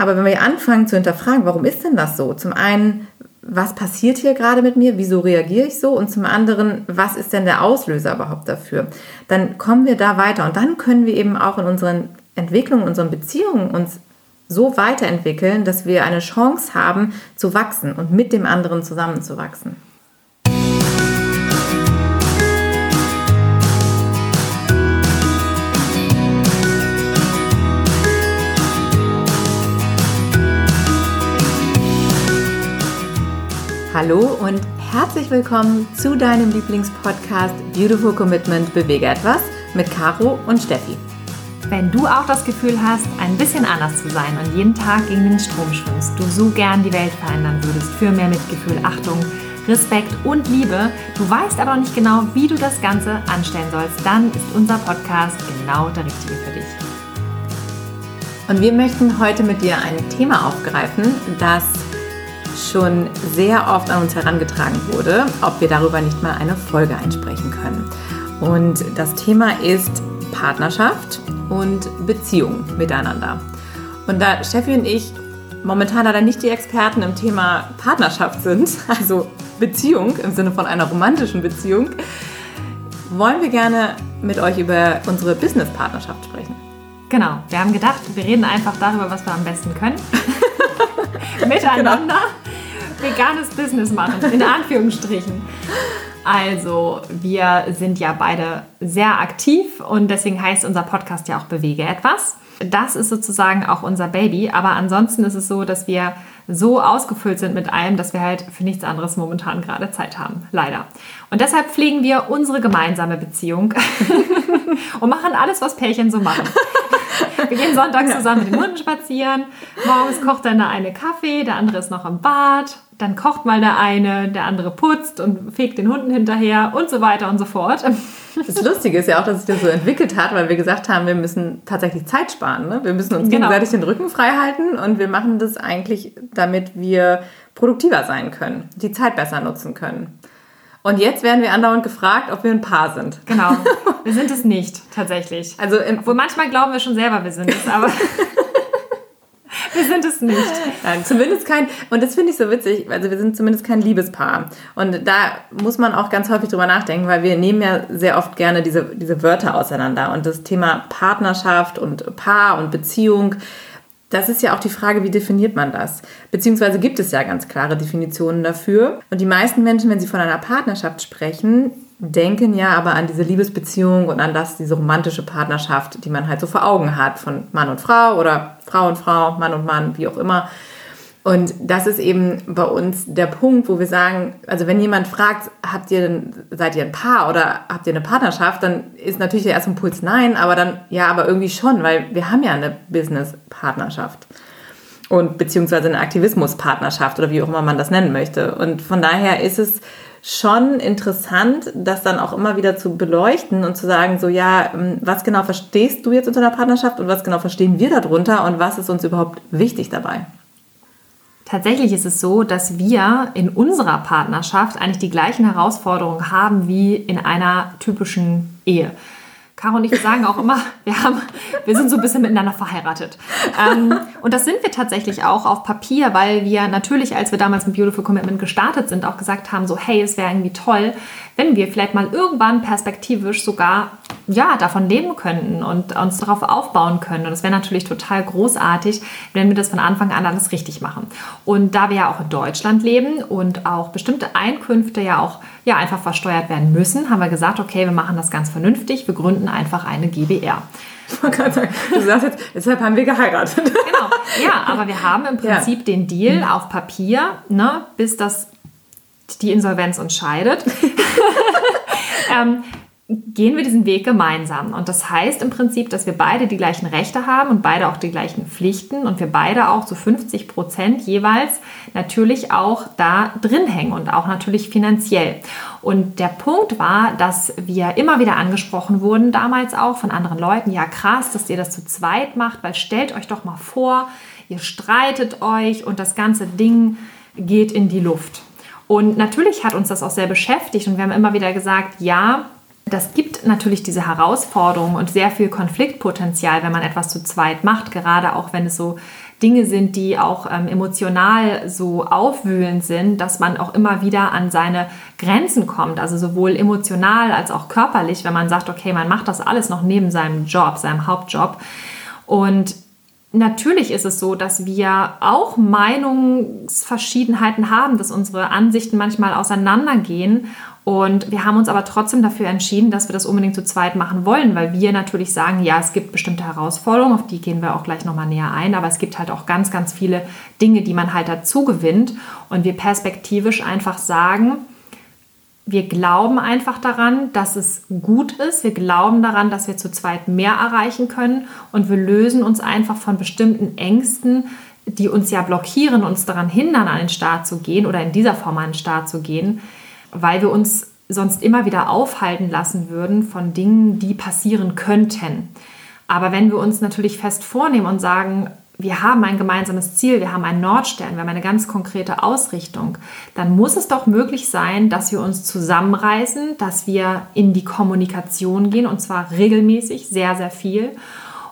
Aber wenn wir anfangen zu hinterfragen, warum ist denn das so? Zum einen, was passiert hier gerade mit mir? Wieso reagiere ich so? Und zum anderen, was ist denn der Auslöser überhaupt dafür? Dann kommen wir da weiter und dann können wir eben auch in unseren Entwicklungen, unseren Beziehungen uns so weiterentwickeln, dass wir eine Chance haben zu wachsen und mit dem anderen zusammenzuwachsen. Hallo und herzlich willkommen zu deinem Lieblingspodcast Beautiful Commitment Bewege etwas mit Caro und Steffi. Wenn du auch das Gefühl hast, ein bisschen anders zu sein und jeden Tag gegen den Strom schwimmst, du so gern die Welt verändern würdest für mehr Mitgefühl, Achtung, Respekt und Liebe, du weißt aber noch nicht genau, wie du das Ganze anstellen sollst, dann ist unser Podcast genau der richtige für dich. Und wir möchten heute mit dir ein Thema aufgreifen, das schon sehr oft an uns herangetragen wurde, ob wir darüber nicht mal eine Folge einsprechen können. Und das Thema ist Partnerschaft und Beziehung miteinander. Und da Steffi und ich momentan leider nicht die Experten im Thema Partnerschaft sind, also Beziehung im Sinne von einer romantischen Beziehung, wollen wir gerne mit euch über unsere Business-Partnerschaft sprechen. Genau, wir haben gedacht, wir reden einfach darüber, was wir am besten können. Miteinander. Genau veganes Business machen, in Anführungsstrichen. Also, wir sind ja beide sehr aktiv und deswegen heißt unser Podcast ja auch Bewege etwas. Das ist sozusagen auch unser Baby, aber ansonsten ist es so, dass wir so ausgefüllt sind mit allem, dass wir halt für nichts anderes momentan gerade Zeit haben. Leider. Und deshalb pflegen wir unsere gemeinsame Beziehung und machen alles, was Pärchen so machen. Wir gehen sonntags zusammen mit den Hunden spazieren. Morgens kocht dann der eine Kaffee, der andere ist noch im Bad dann kocht mal der eine, der andere putzt und fegt den Hunden hinterher und so weiter und so fort. Das Lustige ist ja auch, dass sich das so entwickelt hat, weil wir gesagt haben, wir müssen tatsächlich Zeit sparen. Ne? Wir müssen uns genau. gegenseitig den Rücken frei halten und wir machen das eigentlich, damit wir produktiver sein können, die Zeit besser nutzen können. Und jetzt werden wir andauernd gefragt, ob wir ein Paar sind. Genau. Wir sind es nicht, tatsächlich. Also, Obwohl manchmal glauben wir schon selber, wir sind es, aber. Wir sind es nicht. Nein, zumindest kein, und das finde ich so witzig, also wir sind zumindest kein Liebespaar. Und da muss man auch ganz häufig drüber nachdenken, weil wir nehmen ja sehr oft gerne diese, diese Wörter auseinander. Und das Thema Partnerschaft und Paar und Beziehung, das ist ja auch die Frage, wie definiert man das? Beziehungsweise gibt es ja ganz klare Definitionen dafür. Und die meisten Menschen, wenn sie von einer Partnerschaft sprechen, denken ja aber an diese Liebesbeziehung und an das, diese romantische Partnerschaft, die man halt so vor Augen hat von Mann und Frau oder Frau und Frau, Mann und Mann, wie auch immer. Und das ist eben bei uns der Punkt, wo wir sagen, also wenn jemand fragt, habt ihr seid ihr ein Paar oder habt ihr eine Partnerschaft, dann ist natürlich der erste Impuls nein, aber dann ja, aber irgendwie schon, weil wir haben ja eine Business-Partnerschaft und beziehungsweise eine Aktivismus-Partnerschaft oder wie auch immer man das nennen möchte. Und von daher ist es schon interessant, das dann auch immer wieder zu beleuchten und zu sagen, so ja, ähm, was genau verstehst du jetzt unter der Partnerschaft und was genau verstehen wir darunter und was ist uns überhaupt wichtig dabei? Tatsächlich ist es so, dass wir in unserer Partnerschaft eigentlich die gleichen Herausforderungen haben wie in einer typischen Ehe. Caro und ich sagen auch immer, wir, haben, wir sind so ein bisschen miteinander verheiratet. Ähm, und das sind wir tatsächlich auch auf Papier, weil wir natürlich, als wir damals mit Beautiful Commitment gestartet sind, auch gesagt haben, so hey, es wäre irgendwie toll, wenn wir vielleicht mal irgendwann perspektivisch sogar ja, davon leben könnten und uns darauf aufbauen können. Und es wäre natürlich total großartig, wenn wir das von Anfang an alles richtig machen. Und da wir ja auch in Deutschland leben und auch bestimmte Einkünfte ja auch ja, einfach versteuert werden müssen, haben wir gesagt, okay, wir machen das ganz vernünftig, wir gründen einfach eine GBR. Du sagst jetzt, deshalb haben wir geheiratet. Genau, ja, aber wir haben im Prinzip ja. den Deal auf Papier, ne, bis das die Insolvenz uns scheidet. ähm, gehen wir diesen Weg gemeinsam. Und das heißt im Prinzip, dass wir beide die gleichen Rechte haben und beide auch die gleichen Pflichten und wir beide auch zu 50 Prozent jeweils natürlich auch da drin hängen und auch natürlich finanziell. Und der Punkt war, dass wir immer wieder angesprochen wurden, damals auch von anderen Leuten, ja krass, dass ihr das zu zweit macht, weil stellt euch doch mal vor, ihr streitet euch und das ganze Ding geht in die Luft. Und natürlich hat uns das auch sehr beschäftigt und wir haben immer wieder gesagt, ja, das gibt natürlich diese Herausforderung und sehr viel Konfliktpotenzial, wenn man etwas zu zweit macht, gerade auch wenn es so Dinge sind, die auch ähm, emotional so aufwühlend sind, dass man auch immer wieder an seine Grenzen kommt. Also sowohl emotional als auch körperlich, wenn man sagt, okay, man macht das alles noch neben seinem Job, seinem Hauptjob. Und Natürlich ist es so, dass wir auch Meinungsverschiedenheiten haben, dass unsere Ansichten manchmal auseinandergehen. Und wir haben uns aber trotzdem dafür entschieden, dass wir das unbedingt zu zweit machen wollen, weil wir natürlich sagen, ja, es gibt bestimmte Herausforderungen, auf die gehen wir auch gleich nochmal näher ein, aber es gibt halt auch ganz, ganz viele Dinge, die man halt dazu gewinnt. Und wir perspektivisch einfach sagen, wir glauben einfach daran, dass es gut ist. Wir glauben daran, dass wir zu zweit mehr erreichen können. Und wir lösen uns einfach von bestimmten Ängsten, die uns ja blockieren, uns daran hindern, an den Start zu gehen oder in dieser Form an den Start zu gehen, weil wir uns sonst immer wieder aufhalten lassen würden von Dingen, die passieren könnten. Aber wenn wir uns natürlich fest vornehmen und sagen, wir haben ein gemeinsames Ziel, wir haben einen Nordstern, wir haben eine ganz konkrete Ausrichtung, dann muss es doch möglich sein, dass wir uns zusammenreißen, dass wir in die Kommunikation gehen und zwar regelmäßig, sehr, sehr viel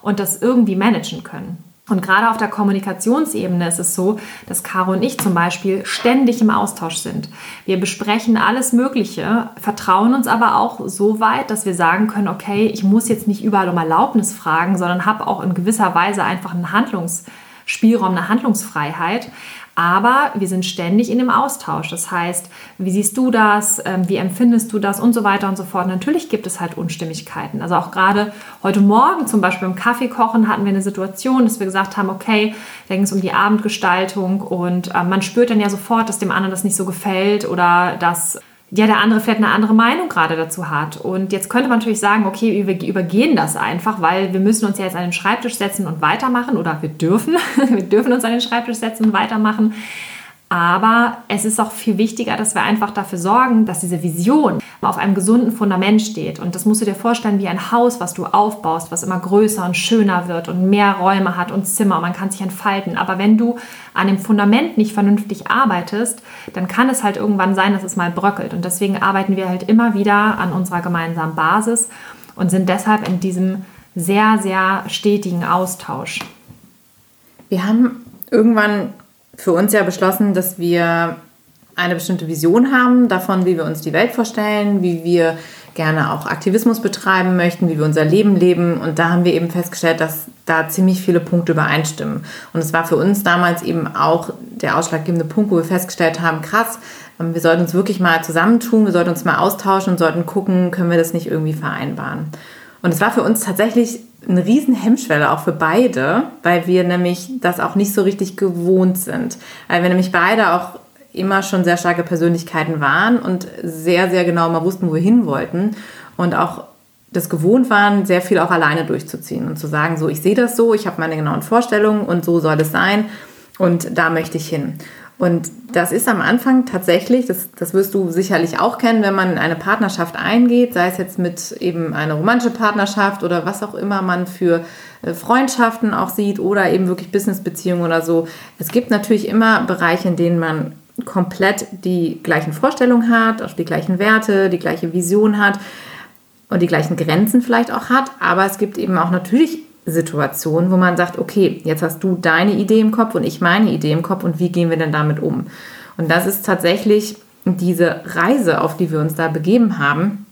und das irgendwie managen können. Und gerade auf der Kommunikationsebene ist es so, dass Caro und ich zum Beispiel ständig im Austausch sind. Wir besprechen alles Mögliche, vertrauen uns aber auch so weit, dass wir sagen können, okay, ich muss jetzt nicht überall um Erlaubnis fragen, sondern habe auch in gewisser Weise einfach einen Handlungsspielraum, eine Handlungsfreiheit. Aber wir sind ständig in dem Austausch. Das heißt, wie siehst du das? Ähm, wie empfindest du das? Und so weiter und so fort. Natürlich gibt es halt Unstimmigkeiten. Also auch gerade heute Morgen zum Beispiel im Kaffeekochen hatten wir eine Situation, dass wir gesagt haben, okay, da ging es um die Abendgestaltung und äh, man spürt dann ja sofort, dass dem anderen das nicht so gefällt oder dass ja, der andere vielleicht eine andere Meinung gerade dazu hat. Und jetzt könnte man natürlich sagen, okay, wir übergehen das einfach, weil wir müssen uns ja jetzt an den Schreibtisch setzen und weitermachen oder wir dürfen, wir dürfen uns an den Schreibtisch setzen und weitermachen. Aber es ist auch viel wichtiger, dass wir einfach dafür sorgen, dass diese Vision auf einem gesunden Fundament steht. Und das musst du dir vorstellen wie ein Haus, was du aufbaust, was immer größer und schöner wird und mehr Räume hat und Zimmer man kann sich entfalten. Aber wenn du an dem Fundament nicht vernünftig arbeitest, dann kann es halt irgendwann sein, dass es mal bröckelt. Und deswegen arbeiten wir halt immer wieder an unserer gemeinsamen Basis und sind deshalb in diesem sehr, sehr stetigen Austausch. Wir haben irgendwann für uns ja beschlossen, dass wir eine bestimmte Vision haben davon, wie wir uns die Welt vorstellen, wie wir gerne auch Aktivismus betreiben möchten, wie wir unser Leben leben. Und da haben wir eben festgestellt, dass da ziemlich viele Punkte übereinstimmen. Und es war für uns damals eben auch der ausschlaggebende Punkt, wo wir festgestellt haben, krass, ähm, wir sollten uns wirklich mal zusammentun, wir sollten uns mal austauschen und sollten gucken, können wir das nicht irgendwie vereinbaren. Und es war für uns tatsächlich eine riesen Hemmschwelle auch für beide, weil wir nämlich das auch nicht so richtig gewohnt sind. Weil wir nämlich beide auch immer schon sehr starke Persönlichkeiten waren und sehr, sehr genau mal wussten, wo wir hin wollten und auch das gewohnt waren, sehr viel auch alleine durchzuziehen und zu sagen, so, ich sehe das so, ich habe meine genauen Vorstellungen und so soll es sein und da möchte ich hin. Und das ist am Anfang tatsächlich, das, das wirst du sicherlich auch kennen, wenn man in eine Partnerschaft eingeht, sei es jetzt mit eben einer romantische Partnerschaft oder was auch immer man für äh, Freundschaften auch sieht oder eben wirklich Businessbeziehungen oder so. Es gibt natürlich immer Bereiche, in denen man komplett die gleichen Vorstellungen hat, auch die gleichen Werte, die gleiche Vision hat und die gleichen Grenzen vielleicht auch hat. Aber es gibt eben auch natürlich Situation, wo man sagt, okay, jetzt hast du deine Idee im Kopf und ich meine Idee im Kopf und wie gehen wir denn damit um? Und das ist tatsächlich diese Reise, auf die wir uns da begeben haben.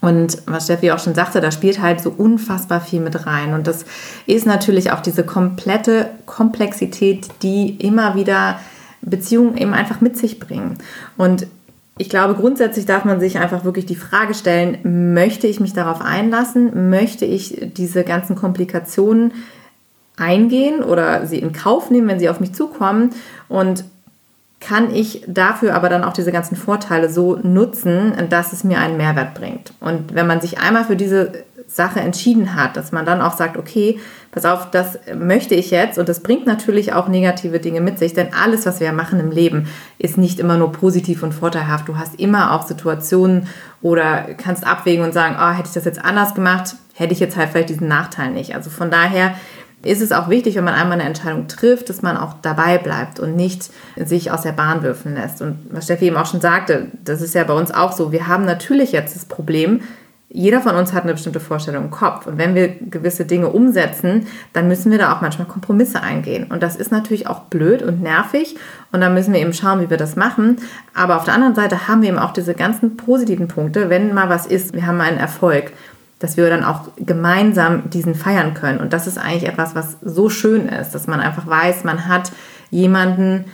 Und was Steffi auch schon sagte, da spielt halt so unfassbar viel mit rein. Und das ist natürlich auch diese komplette Komplexität, die immer wieder Beziehungen eben einfach mit sich bringen. Und ich glaube, grundsätzlich darf man sich einfach wirklich die Frage stellen, möchte ich mich darauf einlassen? Möchte ich diese ganzen Komplikationen eingehen oder sie in Kauf nehmen, wenn sie auf mich zukommen? Und kann ich dafür aber dann auch diese ganzen Vorteile so nutzen, dass es mir einen Mehrwert bringt? Und wenn man sich einmal für diese Sache entschieden hat, dass man dann auch sagt, okay, pass auf, das möchte ich jetzt und das bringt natürlich auch negative Dinge mit sich, denn alles, was wir machen im Leben, ist nicht immer nur positiv und vorteilhaft. Du hast immer auch Situationen oder kannst abwägen und sagen, oh, hätte ich das jetzt anders gemacht, hätte ich jetzt halt vielleicht diesen Nachteil nicht. Also von daher ist es auch wichtig, wenn man einmal eine Entscheidung trifft, dass man auch dabei bleibt und nicht sich aus der Bahn würfeln lässt. Und was Steffi eben auch schon sagte, das ist ja bei uns auch so. Wir haben natürlich jetzt das Problem, jeder von uns hat eine bestimmte Vorstellung im Kopf. Und wenn wir gewisse Dinge umsetzen, dann müssen wir da auch manchmal Kompromisse eingehen. Und das ist natürlich auch blöd und nervig. Und dann müssen wir eben schauen, wie wir das machen. Aber auf der anderen Seite haben wir eben auch diese ganzen positiven Punkte. Wenn mal was ist, wir haben einen Erfolg, dass wir dann auch gemeinsam diesen feiern können. Und das ist eigentlich etwas, was so schön ist, dass man einfach weiß, man hat jemanden,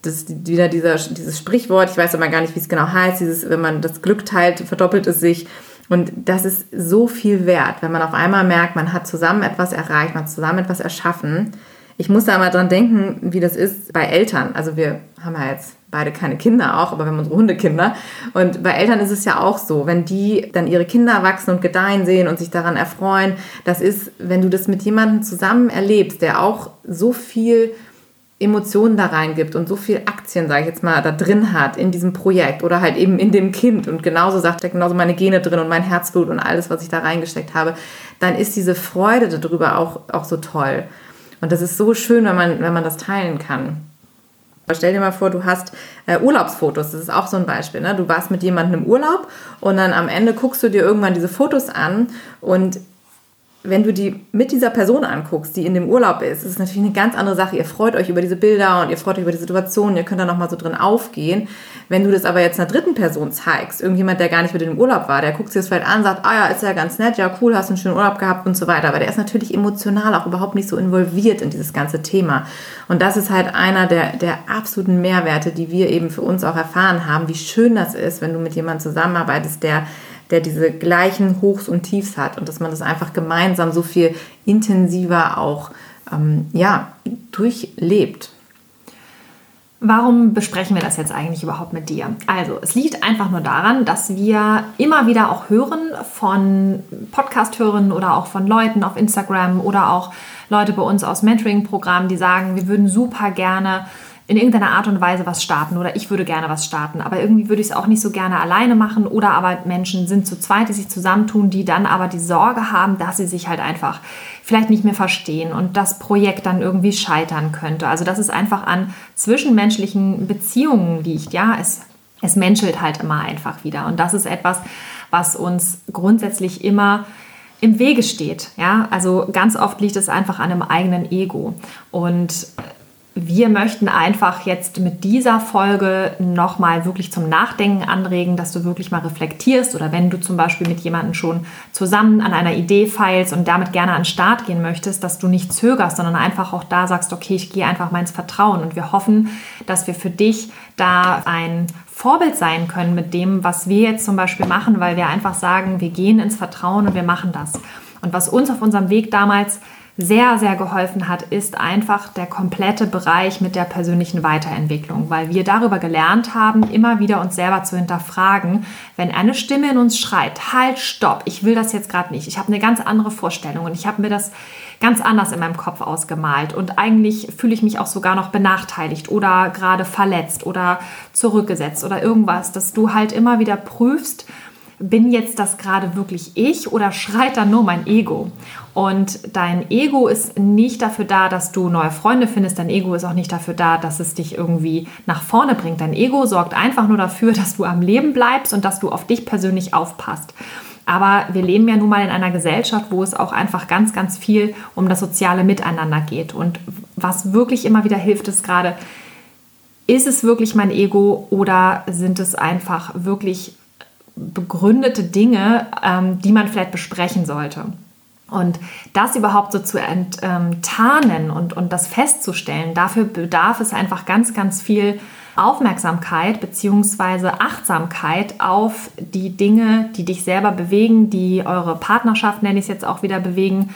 das wieder dieser, dieses Sprichwort, ich weiß aber gar nicht, wie es genau heißt, dieses, wenn man das Glück teilt, verdoppelt es sich. Und das ist so viel wert, wenn man auf einmal merkt, man hat zusammen etwas erreicht, man hat zusammen etwas erschaffen. Ich muss da mal dran denken, wie das ist bei Eltern. Also wir haben ja jetzt beide keine Kinder auch, aber wir haben unsere Hundekinder. Und bei Eltern ist es ja auch so, wenn die dann ihre Kinder wachsen und gedeihen sehen und sich daran erfreuen, das ist, wenn du das mit jemandem zusammen erlebst, der auch so viel Emotionen da reingibt und so viel Aktien, sage ich jetzt mal, da drin hat in diesem Projekt oder halt eben in dem Kind und genauso sagt er genauso meine Gene drin und mein Herzblut und alles, was ich da reingesteckt habe, dann ist diese Freude darüber auch, auch so toll. Und das ist so schön, wenn man, wenn man das teilen kann. Stell dir mal vor, du hast äh, Urlaubsfotos, das ist auch so ein Beispiel. Ne? Du warst mit jemandem im Urlaub und dann am Ende guckst du dir irgendwann diese Fotos an und wenn du die mit dieser Person anguckst, die in dem Urlaub ist, ist es natürlich eine ganz andere Sache. Ihr freut euch über diese Bilder und ihr freut euch über die Situation, ihr könnt da nochmal so drin aufgehen. Wenn du das aber jetzt einer dritten Person zeigst, irgendjemand, der gar nicht mit in dem Urlaub war, der guckt sich das vielleicht an, sagt, ah ja, ist ja ganz nett, ja cool, hast einen schönen Urlaub gehabt und so weiter. Aber der ist natürlich emotional auch überhaupt nicht so involviert in dieses ganze Thema. Und das ist halt einer der, der absoluten Mehrwerte, die wir eben für uns auch erfahren haben, wie schön das ist, wenn du mit jemandem zusammenarbeitest, der der diese gleichen Hochs und Tiefs hat und dass man das einfach gemeinsam so viel intensiver auch ähm, ja, durchlebt. Warum besprechen wir das jetzt eigentlich überhaupt mit dir? Also, es liegt einfach nur daran, dass wir immer wieder auch hören von Podcast-Hörern oder auch von Leuten auf Instagram oder auch Leute bei uns aus Mentoring-Programmen, die sagen, wir würden super gerne in irgendeiner Art und Weise was starten oder ich würde gerne was starten, aber irgendwie würde ich es auch nicht so gerne alleine machen oder aber Menschen sind zu zweit, die sich zusammentun, die dann aber die Sorge haben, dass sie sich halt einfach vielleicht nicht mehr verstehen und das Projekt dann irgendwie scheitern könnte. Also das ist einfach an zwischenmenschlichen Beziehungen liegt, ja, es, es menschelt halt immer einfach wieder und das ist etwas, was uns grundsätzlich immer im Wege steht. Ja, also ganz oft liegt es einfach an einem eigenen Ego. Und wir möchten einfach jetzt mit dieser Folge nochmal wirklich zum Nachdenken anregen, dass du wirklich mal reflektierst oder wenn du zum Beispiel mit jemandem schon zusammen an einer Idee feilst und damit gerne an den Start gehen möchtest, dass du nicht zögerst, sondern einfach auch da sagst, okay, ich gehe einfach mal ins Vertrauen und wir hoffen, dass wir für dich da ein Vorbild sein können mit dem, was wir jetzt zum Beispiel machen, weil wir einfach sagen, wir gehen ins Vertrauen und wir machen das. Und was uns auf unserem Weg damals sehr, sehr geholfen hat, ist einfach der komplette Bereich mit der persönlichen Weiterentwicklung, weil wir darüber gelernt haben, immer wieder uns selber zu hinterfragen, wenn eine Stimme in uns schreit, halt, stopp, ich will das jetzt gerade nicht, ich habe eine ganz andere Vorstellung und ich habe mir das ganz anders in meinem Kopf ausgemalt und eigentlich fühle ich mich auch sogar noch benachteiligt oder gerade verletzt oder zurückgesetzt oder irgendwas, dass du halt immer wieder prüfst, bin jetzt das gerade wirklich ich oder schreit da nur mein Ego? Und dein Ego ist nicht dafür da, dass du neue Freunde findest. Dein Ego ist auch nicht dafür da, dass es dich irgendwie nach vorne bringt. Dein Ego sorgt einfach nur dafür, dass du am Leben bleibst und dass du auf dich persönlich aufpasst. Aber wir leben ja nun mal in einer Gesellschaft, wo es auch einfach ganz, ganz viel um das soziale Miteinander geht. Und was wirklich immer wieder hilft, ist gerade, ist es wirklich mein Ego oder sind es einfach wirklich begründete Dinge, ähm, die man vielleicht besprechen sollte. Und das überhaupt so zu enttarnen und, und das festzustellen, dafür bedarf es einfach ganz, ganz viel Aufmerksamkeit bzw. Achtsamkeit auf die Dinge, die dich selber bewegen, die eure Partnerschaft, nenne ich es jetzt auch wieder, bewegen,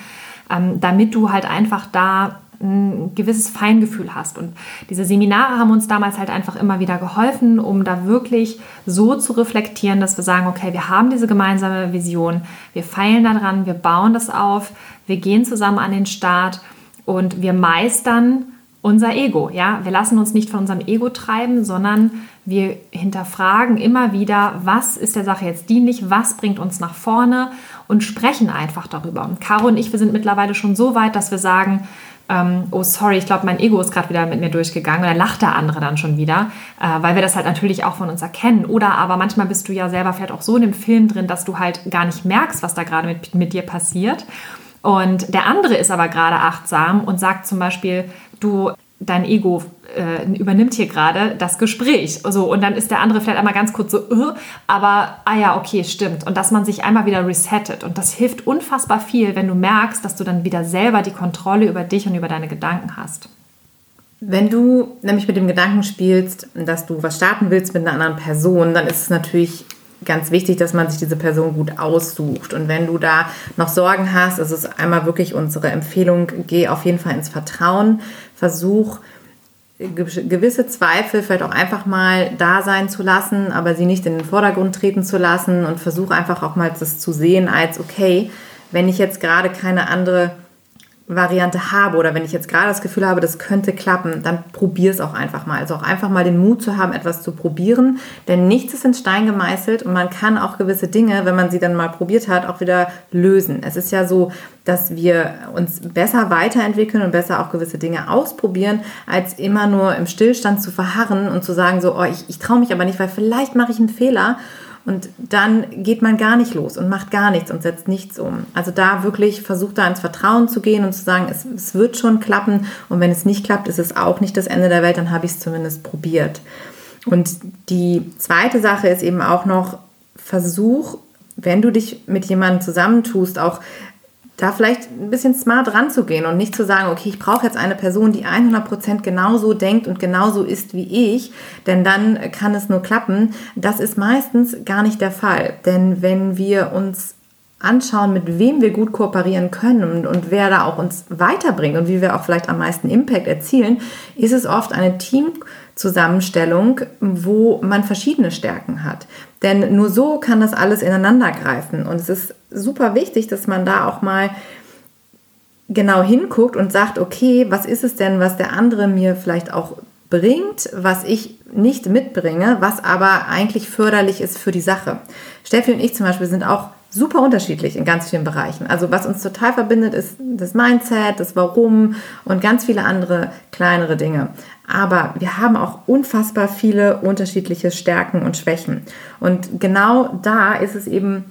ähm, damit du halt einfach da ein gewisses Feingefühl hast. Und diese Seminare haben uns damals halt einfach immer wieder geholfen, um da wirklich so zu reflektieren, dass wir sagen, okay, wir haben diese gemeinsame Vision, wir feilen daran, wir bauen das auf, wir gehen zusammen an den Start und wir meistern unser Ego. Ja, wir lassen uns nicht von unserem Ego treiben, sondern wir hinterfragen immer wieder, was ist der Sache jetzt dienlich, was bringt uns nach vorne und sprechen einfach darüber. Und Caro und ich, wir sind mittlerweile schon so weit, dass wir sagen, ähm, oh sorry, ich glaube, mein Ego ist gerade wieder mit mir durchgegangen. Dann lacht der andere dann schon wieder, äh, weil wir das halt natürlich auch von uns erkennen. Oder aber manchmal bist du ja selber vielleicht auch so in dem Film drin, dass du halt gar nicht merkst, was da gerade mit, mit dir passiert. Und der andere ist aber gerade achtsam und sagt zum Beispiel, du, dein Ego äh, übernimmt hier gerade das Gespräch. So, und dann ist der andere vielleicht einmal ganz kurz so, uh, aber ah ja, okay, stimmt. Und dass man sich einmal wieder resettet. Und das hilft unfassbar viel, wenn du merkst, dass du dann wieder selber die Kontrolle über dich und über deine Gedanken hast. Wenn du nämlich mit dem Gedanken spielst, dass du was starten willst mit einer anderen Person, dann ist es natürlich ganz wichtig, dass man sich diese Person gut aussucht. Und wenn du da noch Sorgen hast, ist es einmal wirklich unsere Empfehlung, geh auf jeden Fall ins Vertrauen, versuch gewisse Zweifel vielleicht auch einfach mal da sein zu lassen, aber sie nicht in den Vordergrund treten zu lassen und versuch einfach auch mal das zu sehen als, okay, wenn ich jetzt gerade keine andere Variante habe oder wenn ich jetzt gerade das Gefühl habe, das könnte klappen, dann probier es auch einfach mal. Also auch einfach mal den Mut zu haben, etwas zu probieren, denn nichts ist in Stein gemeißelt und man kann auch gewisse Dinge, wenn man sie dann mal probiert hat, auch wieder lösen. Es ist ja so, dass wir uns besser weiterentwickeln und besser auch gewisse Dinge ausprobieren, als immer nur im Stillstand zu verharren und zu sagen so, oh, ich, ich traue mich aber nicht, weil vielleicht mache ich einen Fehler und dann geht man gar nicht los und macht gar nichts und setzt nichts um. Also da wirklich versucht da ins Vertrauen zu gehen und zu sagen, es, es wird schon klappen. Und wenn es nicht klappt, ist es auch nicht das Ende der Welt, dann habe ich es zumindest probiert. Und die zweite Sache ist eben auch noch, versuch, wenn du dich mit jemandem zusammentust, auch da vielleicht ein bisschen smart ranzugehen und nicht zu sagen, okay, ich brauche jetzt eine Person, die 100% genauso denkt und genauso ist wie ich, denn dann kann es nur klappen. Das ist meistens gar nicht der Fall, denn wenn wir uns anschauen, mit wem wir gut kooperieren können und, und wer da auch uns weiterbringt und wie wir auch vielleicht am meisten Impact erzielen, ist es oft eine Teamzusammenstellung, wo man verschiedene Stärken hat. Denn nur so kann das alles ineinander greifen. Und es ist super wichtig, dass man da auch mal genau hinguckt und sagt, okay, was ist es denn, was der andere mir vielleicht auch bringt, was ich nicht mitbringe, was aber eigentlich förderlich ist für die Sache. Steffi und ich zum Beispiel sind auch super unterschiedlich in ganz vielen Bereichen. Also was uns total verbindet, ist das Mindset, das Warum und ganz viele andere kleinere Dinge. Aber wir haben auch unfassbar viele unterschiedliche Stärken und Schwächen. Und genau da ist es eben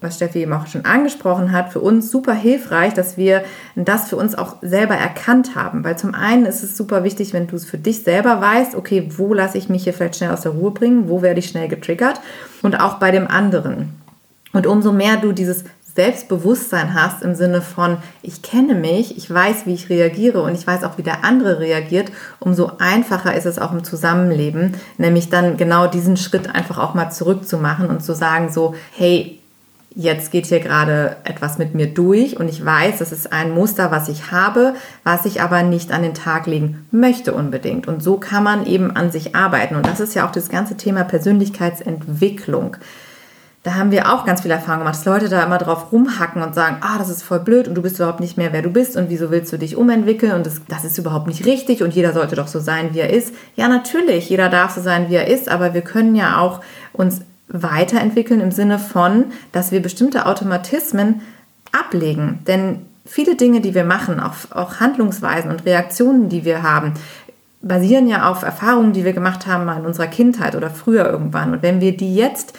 was Steffi eben auch schon angesprochen hat, für uns super hilfreich, dass wir das für uns auch selber erkannt haben. Weil zum einen ist es super wichtig, wenn du es für dich selber weißt, okay, wo lasse ich mich hier vielleicht schnell aus der Ruhe bringen, wo werde ich schnell getriggert und auch bei dem anderen. Und umso mehr du dieses Selbstbewusstsein hast im Sinne von, ich kenne mich, ich weiß, wie ich reagiere und ich weiß auch, wie der andere reagiert, umso einfacher ist es auch im Zusammenleben, nämlich dann genau diesen Schritt einfach auch mal zurückzumachen und zu sagen so, hey, jetzt geht hier gerade etwas mit mir durch und ich weiß, das ist ein Muster, was ich habe, was ich aber nicht an den Tag legen möchte unbedingt. Und so kann man eben an sich arbeiten. Und das ist ja auch das ganze Thema Persönlichkeitsentwicklung da haben wir auch ganz viel Erfahrung gemacht, dass Leute da immer drauf rumhacken und sagen, ah, das ist voll blöd und du bist überhaupt nicht mehr, wer du bist und wieso willst du dich umentwickeln und das, das ist überhaupt nicht richtig und jeder sollte doch so sein, wie er ist. Ja, natürlich, jeder darf so sein, wie er ist, aber wir können ja auch uns weiterentwickeln im Sinne von, dass wir bestimmte Automatismen ablegen. Denn viele Dinge, die wir machen, auch, auch Handlungsweisen und Reaktionen, die wir haben, basieren ja auf Erfahrungen, die wir gemacht haben in unserer Kindheit oder früher irgendwann. Und wenn wir die jetzt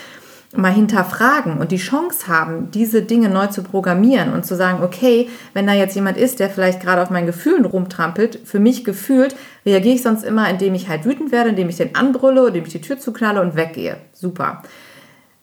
mal hinterfragen und die Chance haben, diese Dinge neu zu programmieren und zu sagen, okay, wenn da jetzt jemand ist, der vielleicht gerade auf meinen Gefühlen rumtrampelt, für mich gefühlt, reagiere ich sonst immer, indem ich halt wütend werde, indem ich den anbrülle, indem ich die Tür zuknalle und weggehe. Super.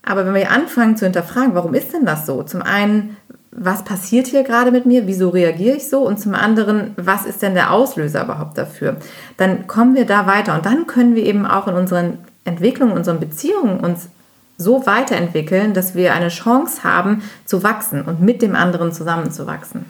Aber wenn wir anfangen zu hinterfragen, warum ist denn das so? Zum einen, was passiert hier gerade mit mir? Wieso reagiere ich so? Und zum anderen, was ist denn der Auslöser überhaupt dafür? Dann kommen wir da weiter und dann können wir eben auch in unseren Entwicklungen, unseren Beziehungen uns so weiterentwickeln, dass wir eine Chance haben zu wachsen und mit dem anderen zusammenzuwachsen.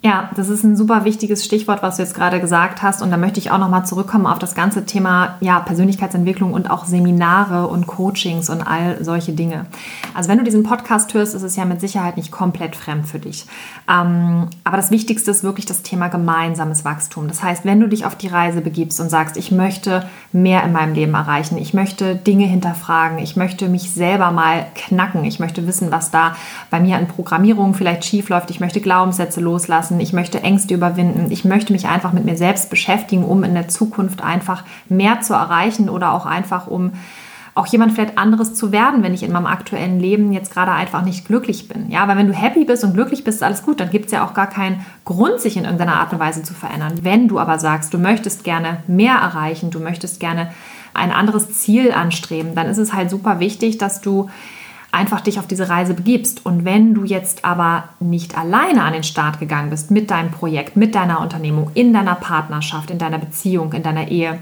Ja, das ist ein super wichtiges Stichwort, was du jetzt gerade gesagt hast. Und da möchte ich auch nochmal zurückkommen auf das ganze Thema ja, Persönlichkeitsentwicklung und auch Seminare und Coachings und all solche Dinge. Also wenn du diesen Podcast hörst, ist es ja mit Sicherheit nicht komplett fremd für dich. Ähm, aber das Wichtigste ist wirklich das Thema gemeinsames Wachstum. Das heißt, wenn du dich auf die Reise begibst und sagst, ich möchte mehr in meinem Leben erreichen, ich möchte Dinge hinterfragen, ich möchte mich selber mal knacken, ich möchte wissen, was da bei mir an Programmierung vielleicht schief läuft, ich möchte Glaubenssätze loslassen, lassen, ich möchte Ängste überwinden, ich möchte mich einfach mit mir selbst beschäftigen, um in der Zukunft einfach mehr zu erreichen oder auch einfach um auch jemand vielleicht anderes zu werden, wenn ich in meinem aktuellen Leben jetzt gerade einfach nicht glücklich bin. Ja, weil wenn du happy bist und glücklich bist, ist alles gut, dann gibt es ja auch gar keinen Grund, sich in irgendeiner Art und Weise zu verändern. Wenn du aber sagst, du möchtest gerne mehr erreichen, du möchtest gerne ein anderes Ziel anstreben, dann ist es halt super wichtig, dass du einfach dich auf diese Reise begibst. Und wenn du jetzt aber nicht alleine an den Start gegangen bist mit deinem Projekt, mit deiner Unternehmung, in deiner Partnerschaft, in deiner Beziehung, in deiner Ehe,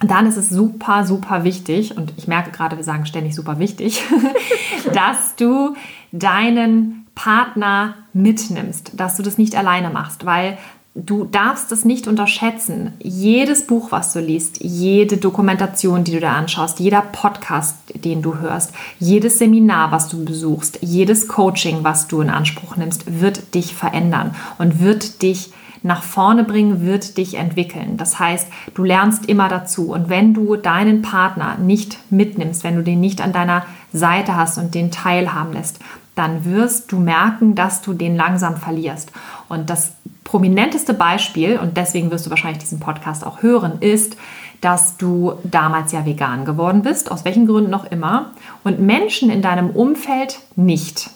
dann ist es super, super wichtig, und ich merke gerade, wir sagen ständig super wichtig, dass du deinen Partner mitnimmst, dass du das nicht alleine machst, weil du darfst es nicht unterschätzen. Jedes Buch, was du liest, jede Dokumentation, die du da anschaust, jeder Podcast, den du hörst, jedes Seminar, was du besuchst, jedes Coaching, was du in Anspruch nimmst, wird dich verändern und wird dich nach vorne bringen, wird dich entwickeln. Das heißt, du lernst immer dazu. Und wenn du deinen Partner nicht mitnimmst, wenn du den nicht an deiner Seite hast und den teilhaben lässt, dann wirst du merken, dass du den langsam verlierst. Und das prominenteste Beispiel, und deswegen wirst du wahrscheinlich diesen Podcast auch hören, ist, dass du damals ja vegan geworden bist, aus welchen Gründen noch immer, und Menschen in deinem Umfeld nicht.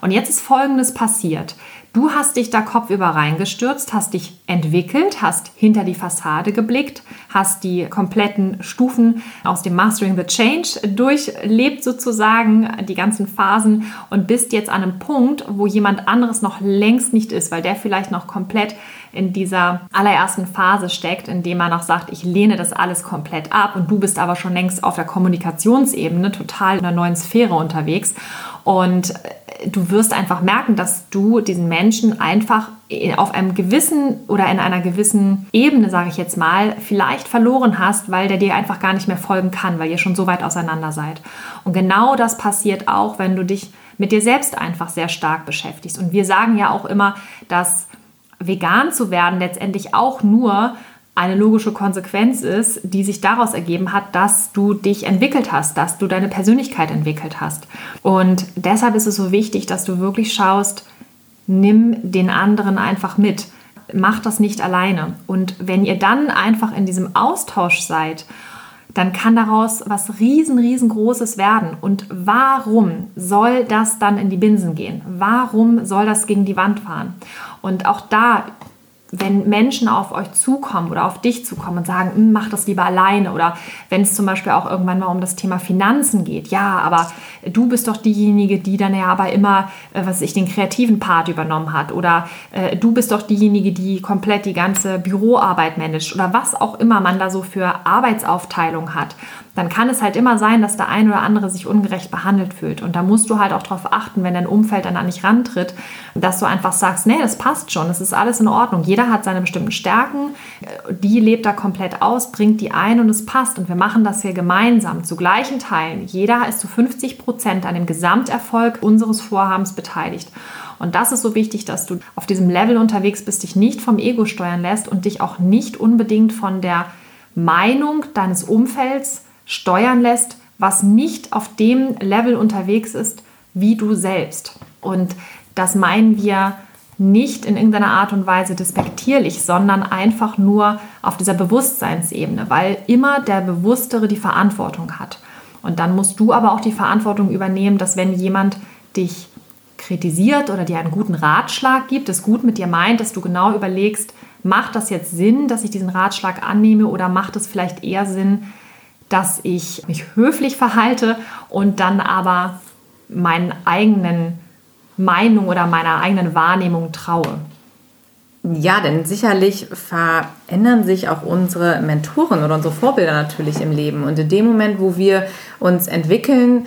Und jetzt ist Folgendes passiert. Du hast dich da kopfüber reingestürzt, hast dich entwickelt, hast hinter die Fassade geblickt, hast die kompletten Stufen aus dem Mastering the Change durchlebt sozusagen, die ganzen Phasen und bist jetzt an einem Punkt, wo jemand anderes noch längst nicht ist, weil der vielleicht noch komplett in dieser allerersten Phase steckt, in dem man noch sagt, ich lehne das alles komplett ab und du bist aber schon längst auf der Kommunikationsebene total in einer neuen Sphäre unterwegs und du wirst einfach merken, dass du diesen Menschen einfach auf einem gewissen oder in einer gewissen Ebene, sage ich jetzt mal, vielleicht verloren hast, weil der dir einfach gar nicht mehr folgen kann, weil ihr schon so weit auseinander seid. Und genau das passiert auch, wenn du dich mit dir selbst einfach sehr stark beschäftigst. Und wir sagen ja auch immer, dass vegan zu werden letztendlich auch nur eine logische Konsequenz ist, die sich daraus ergeben hat, dass du dich entwickelt hast, dass du deine Persönlichkeit entwickelt hast. Und deshalb ist es so wichtig, dass du wirklich schaust, nimm den anderen einfach mit. Mach das nicht alleine. Und wenn ihr dann einfach in diesem Austausch seid, dann kann daraus was riesen, riesengroßes werden. Und warum soll das dann in die Binsen gehen? Warum soll das gegen die Wand fahren? Und auch da wenn Menschen auf euch zukommen oder auf dich zukommen und sagen, hm, mach das lieber alleine. Oder wenn es zum Beispiel auch irgendwann mal um das Thema Finanzen geht, ja, aber du bist doch diejenige, die dann ja aber immer, äh, was ich, den kreativen Part übernommen hat. Oder äh, du bist doch diejenige, die komplett die ganze Büroarbeit managt. Oder was auch immer man da so für Arbeitsaufteilung hat dann kann es halt immer sein, dass der eine oder andere sich ungerecht behandelt fühlt. Und da musst du halt auch darauf achten, wenn dein Umfeld dann an dich rantritt, dass du einfach sagst, nee, das passt schon, das ist alles in Ordnung. Jeder hat seine bestimmten Stärken, die lebt da komplett aus, bringt die ein und es passt. Und wir machen das hier gemeinsam zu gleichen Teilen. Jeder ist zu 50 Prozent an dem Gesamterfolg unseres Vorhabens beteiligt. Und das ist so wichtig, dass du auf diesem Level unterwegs bist, dich nicht vom Ego steuern lässt und dich auch nicht unbedingt von der Meinung deines Umfelds steuern lässt, was nicht auf dem Level unterwegs ist wie du selbst. Und das meinen wir nicht in irgendeiner Art und Weise despektierlich, sondern einfach nur auf dieser Bewusstseinsebene, weil immer der Bewusstere die Verantwortung hat. Und dann musst du aber auch die Verantwortung übernehmen, dass wenn jemand dich kritisiert oder dir einen guten Ratschlag gibt, es gut mit dir meint, dass du genau überlegst, macht das jetzt Sinn, dass ich diesen Ratschlag annehme oder macht es vielleicht eher Sinn, dass ich mich höflich verhalte und dann aber meinen eigenen Meinung oder meiner eigenen Wahrnehmung traue. Ja, denn sicherlich verändern sich auch unsere Mentoren oder unsere Vorbilder natürlich im Leben. Und in dem Moment, wo wir uns entwickeln,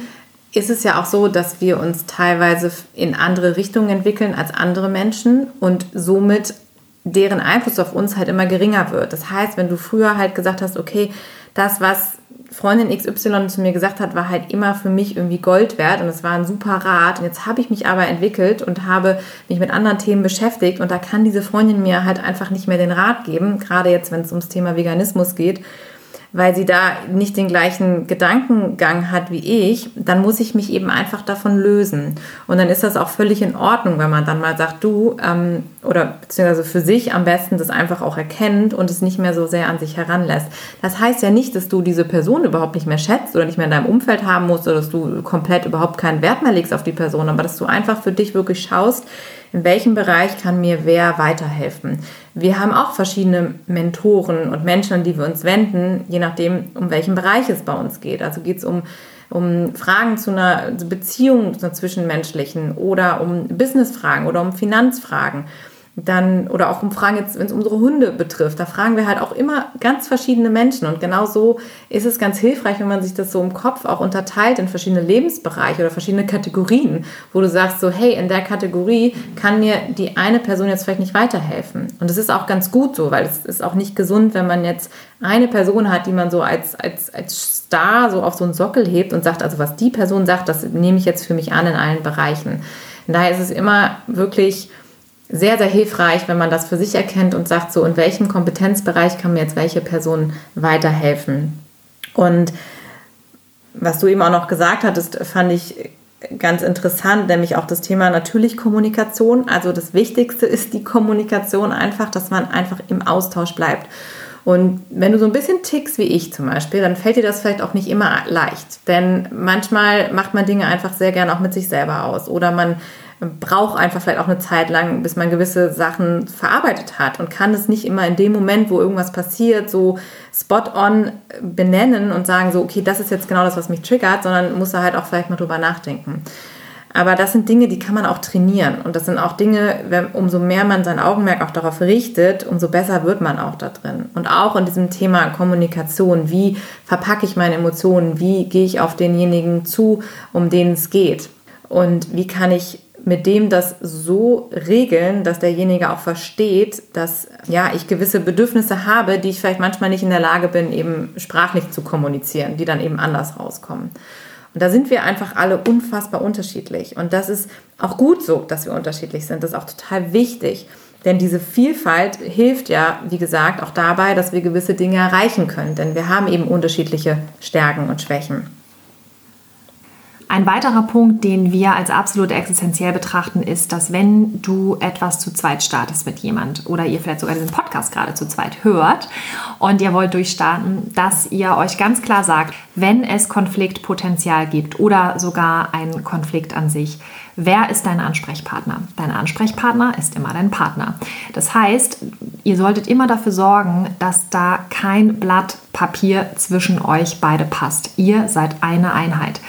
ist es ja auch so, dass wir uns teilweise in andere Richtungen entwickeln als andere Menschen und somit deren Einfluss auf uns halt immer geringer wird. Das heißt, wenn du früher halt gesagt hast, okay, das, was Freundin XY zu mir gesagt hat, war halt immer für mich irgendwie Gold wert und es war ein super Rat. Und jetzt habe ich mich aber entwickelt und habe mich mit anderen Themen beschäftigt und da kann diese Freundin mir halt einfach nicht mehr den Rat geben, gerade jetzt, wenn es ums Thema Veganismus geht, weil sie da nicht den gleichen Gedankengang hat wie ich, dann muss ich mich eben einfach davon lösen. Und dann ist das auch völlig in Ordnung, wenn man dann mal sagt, du, ähm, oder beziehungsweise für sich am besten das einfach auch erkennt und es nicht mehr so sehr an sich heranlässt. Das heißt ja nicht, dass du diese Person überhaupt nicht mehr schätzt oder nicht mehr in deinem Umfeld haben musst oder dass du komplett überhaupt keinen Wert mehr legst auf die Person, aber dass du einfach für dich wirklich schaust, in welchem Bereich kann mir wer weiterhelfen. Wir haben auch verschiedene Mentoren und Menschen, an die wir uns wenden, je nachdem, um welchen Bereich es bei uns geht. Also geht es um um Fragen zu einer Beziehung, zu einer zwischenmenschlichen oder um Businessfragen oder um Finanzfragen dann oder auch um Fragen jetzt, wenn es unsere Hunde betrifft, da fragen wir halt auch immer ganz verschiedene Menschen und genau so ist es ganz hilfreich, wenn man sich das so im Kopf auch unterteilt in verschiedene Lebensbereiche oder verschiedene Kategorien, wo du sagst so, hey, in der Kategorie kann mir die eine Person jetzt vielleicht nicht weiterhelfen und das ist auch ganz gut so, weil es ist auch nicht gesund, wenn man jetzt eine Person hat, die man so als, als, als Star so auf so einen Sockel hebt und sagt, also was die Person sagt, das nehme ich jetzt für mich an in allen Bereichen. Und daher ist es immer wirklich sehr, sehr hilfreich, wenn man das für sich erkennt und sagt, so in welchem Kompetenzbereich kann mir jetzt welche Person weiterhelfen. Und was du eben auch noch gesagt hattest, fand ich ganz interessant, nämlich auch das Thema natürlich Kommunikation. Also das Wichtigste ist die Kommunikation einfach, dass man einfach im Austausch bleibt. Und wenn du so ein bisschen tickst wie ich zum Beispiel, dann fällt dir das vielleicht auch nicht immer leicht. Denn manchmal macht man Dinge einfach sehr gern auch mit sich selber aus. Oder man braucht einfach vielleicht auch eine Zeit lang, bis man gewisse Sachen verarbeitet hat und kann es nicht immer in dem Moment, wo irgendwas passiert, so spot on benennen und sagen so, okay, das ist jetzt genau das, was mich triggert, sondern muss da halt auch vielleicht mal drüber nachdenken. Aber das sind Dinge, die kann man auch trainieren. Und das sind auch Dinge, wenn, umso mehr man sein Augenmerk auch darauf richtet, umso besser wird man auch da drin. Und auch in diesem Thema Kommunikation, wie verpacke ich meine Emotionen, wie gehe ich auf denjenigen zu, um den es geht. Und wie kann ich mit dem das so regeln, dass derjenige auch versteht, dass ja, ich gewisse Bedürfnisse habe, die ich vielleicht manchmal nicht in der Lage bin, eben sprachlich zu kommunizieren, die dann eben anders rauskommen. Und da sind wir einfach alle unfassbar unterschiedlich. Und das ist auch gut so, dass wir unterschiedlich sind. Das ist auch total wichtig. Denn diese Vielfalt hilft ja, wie gesagt, auch dabei, dass wir gewisse Dinge erreichen können. Denn wir haben eben unterschiedliche Stärken und Schwächen. Ein weiterer Punkt, den wir als absolut existenziell betrachten, ist, dass wenn du etwas zu zweit startest mit jemand oder ihr vielleicht sogar diesen Podcast gerade zu zweit hört und ihr wollt durchstarten, dass ihr euch ganz klar sagt, wenn es Konfliktpotenzial gibt oder sogar einen Konflikt an sich, wer ist dein Ansprechpartner? Dein Ansprechpartner ist immer dein Partner. Das heißt, ihr solltet immer dafür sorgen, dass da kein Blatt Papier zwischen euch beide passt. Ihr seid eine Einheit.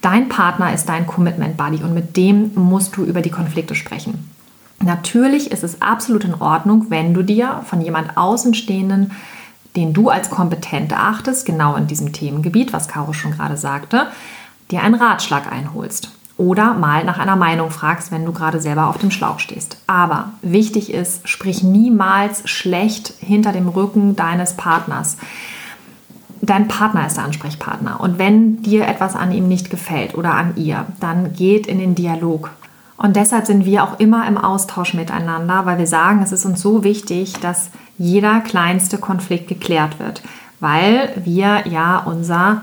Dein Partner ist dein Commitment Buddy und mit dem musst du über die Konflikte sprechen. Natürlich ist es absolut in Ordnung, wenn du dir von jemand Außenstehenden, den du als kompetent erachtest, genau in diesem Themengebiet, was Caro schon gerade sagte, dir einen Ratschlag einholst oder mal nach einer Meinung fragst, wenn du gerade selber auf dem Schlauch stehst. Aber wichtig ist, sprich niemals schlecht hinter dem Rücken deines Partners dein Partner ist der Ansprechpartner. Und wenn dir etwas an ihm nicht gefällt oder an ihr, dann geht in den Dialog. Und deshalb sind wir auch immer im Austausch miteinander, weil wir sagen, es ist uns so wichtig, dass jeder kleinste Konflikt geklärt wird, weil wir ja unser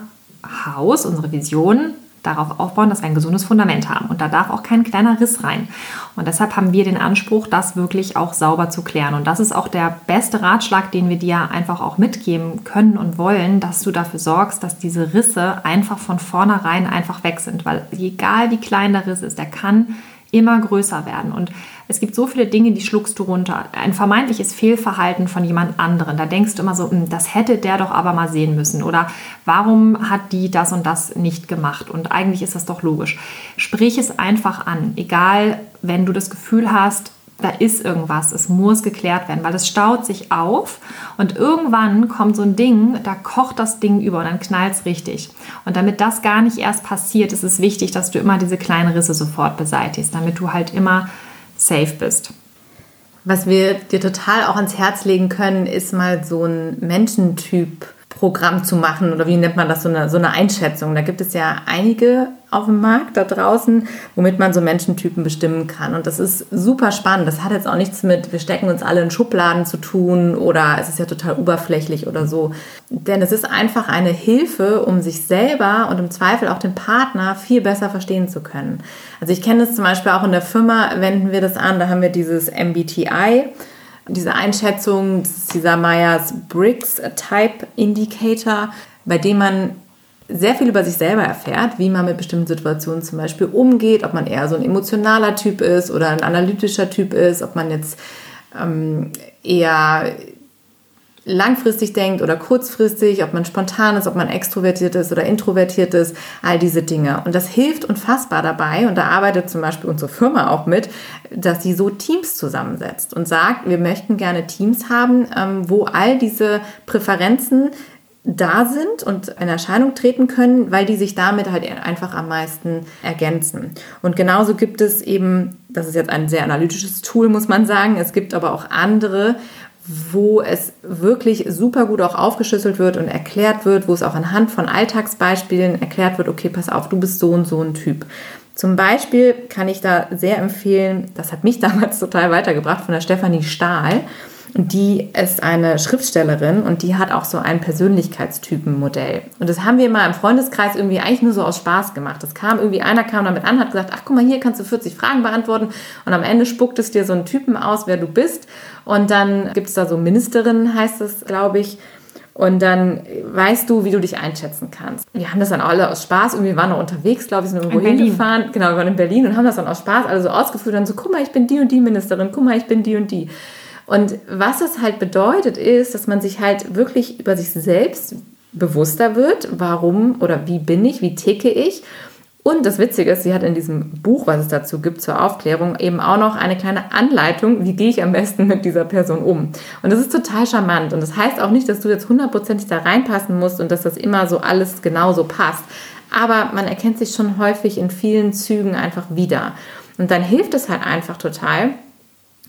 Haus, unsere Vision darauf aufbauen, dass wir ein gesundes Fundament haben. Und da darf auch kein kleiner Riss rein. Und deshalb haben wir den Anspruch, das wirklich auch sauber zu klären. Und das ist auch der beste Ratschlag, den wir dir einfach auch mitgeben können und wollen, dass du dafür sorgst, dass diese Risse einfach von vornherein einfach weg sind. Weil egal wie klein der Riss ist, der kann immer größer werden. Und es gibt so viele Dinge, die schluckst du runter. Ein vermeintliches Fehlverhalten von jemand anderen. Da denkst du immer so, hm, das hätte der doch aber mal sehen müssen. Oder warum hat die das und das nicht gemacht? Und eigentlich ist das doch logisch. Sprich es einfach an. Egal, wenn du das Gefühl hast, da ist irgendwas, es muss geklärt werden, weil es staut sich auf und irgendwann kommt so ein Ding, da kocht das Ding über und dann knallt es richtig. Und damit das gar nicht erst passiert, ist es wichtig, dass du immer diese kleinen Risse sofort beseitigst, damit du halt immer safe bist. Was wir dir total auch ans Herz legen können, ist mal so ein Menschentyp Programm zu machen oder wie nennt man das, so eine, so eine Einschätzung. Da gibt es ja einige auf dem Markt da draußen, womit man so Menschentypen bestimmen kann. Und das ist super spannend. Das hat jetzt auch nichts mit, wir stecken uns alle in Schubladen zu tun oder es ist ja total oberflächlich oder so. Denn es ist einfach eine Hilfe, um sich selber und im Zweifel auch den Partner viel besser verstehen zu können. Also ich kenne das zum Beispiel auch in der Firma, wenden wir das an, da haben wir dieses MBTI diese Einschätzung, ist dieser Myers-Briggs Type Indicator, bei dem man sehr viel über sich selber erfährt, wie man mit bestimmten Situationen zum Beispiel umgeht, ob man eher so ein emotionaler Typ ist oder ein analytischer Typ ist, ob man jetzt ähm, eher langfristig denkt oder kurzfristig, ob man spontan ist, ob man extrovertiert ist oder introvertiert ist, all diese Dinge. Und das hilft unfassbar dabei, und da arbeitet zum Beispiel unsere Firma auch mit, dass sie so Teams zusammensetzt und sagt, wir möchten gerne Teams haben, ähm, wo all diese Präferenzen da sind und in Erscheinung treten können, weil die sich damit halt einfach am meisten ergänzen. Und genauso gibt es eben, das ist jetzt ein sehr analytisches Tool, muss man sagen, es gibt aber auch andere, wo es wirklich super gut auch aufgeschlüsselt wird und erklärt wird, wo es auch anhand von Alltagsbeispielen erklärt wird, okay, pass auf, du bist so und so ein Typ. Zum Beispiel kann ich da sehr empfehlen, das hat mich damals total weitergebracht, von der Stefanie Stahl. Die ist eine Schriftstellerin und die hat auch so ein Persönlichkeitstypenmodell. Und das haben wir mal im Freundeskreis irgendwie eigentlich nur so aus Spaß gemacht. Das kam irgendwie, einer kam damit an, hat gesagt, ach guck mal, hier kannst du 40 Fragen beantworten und am Ende spuckt es dir so einen Typen aus, wer du bist. Und dann gibt es da so Ministerinnen, heißt es, glaube ich. Und dann weißt du, wie du dich einschätzen kannst. Wir haben das dann alle aus Spaß, irgendwie waren noch unterwegs, glaube ich, sind irgendwo hingefahren. Genau, wir waren in Berlin und haben das dann aus Spaß alle so ausgeführt. Dann so, guck mal, ich bin die und die Ministerin, guck mal, ich bin die und die. Und was es halt bedeutet, ist, dass man sich halt wirklich über sich selbst bewusster wird, warum oder wie bin ich, wie ticke ich. Und das Witzige ist, sie hat in diesem Buch, was es dazu gibt zur Aufklärung, eben auch noch eine kleine Anleitung, wie gehe ich am besten mit dieser Person um. Und das ist total charmant. Und das heißt auch nicht, dass du jetzt hundertprozentig da reinpassen musst und dass das immer so alles genauso passt. Aber man erkennt sich schon häufig in vielen Zügen einfach wieder. Und dann hilft es halt einfach total,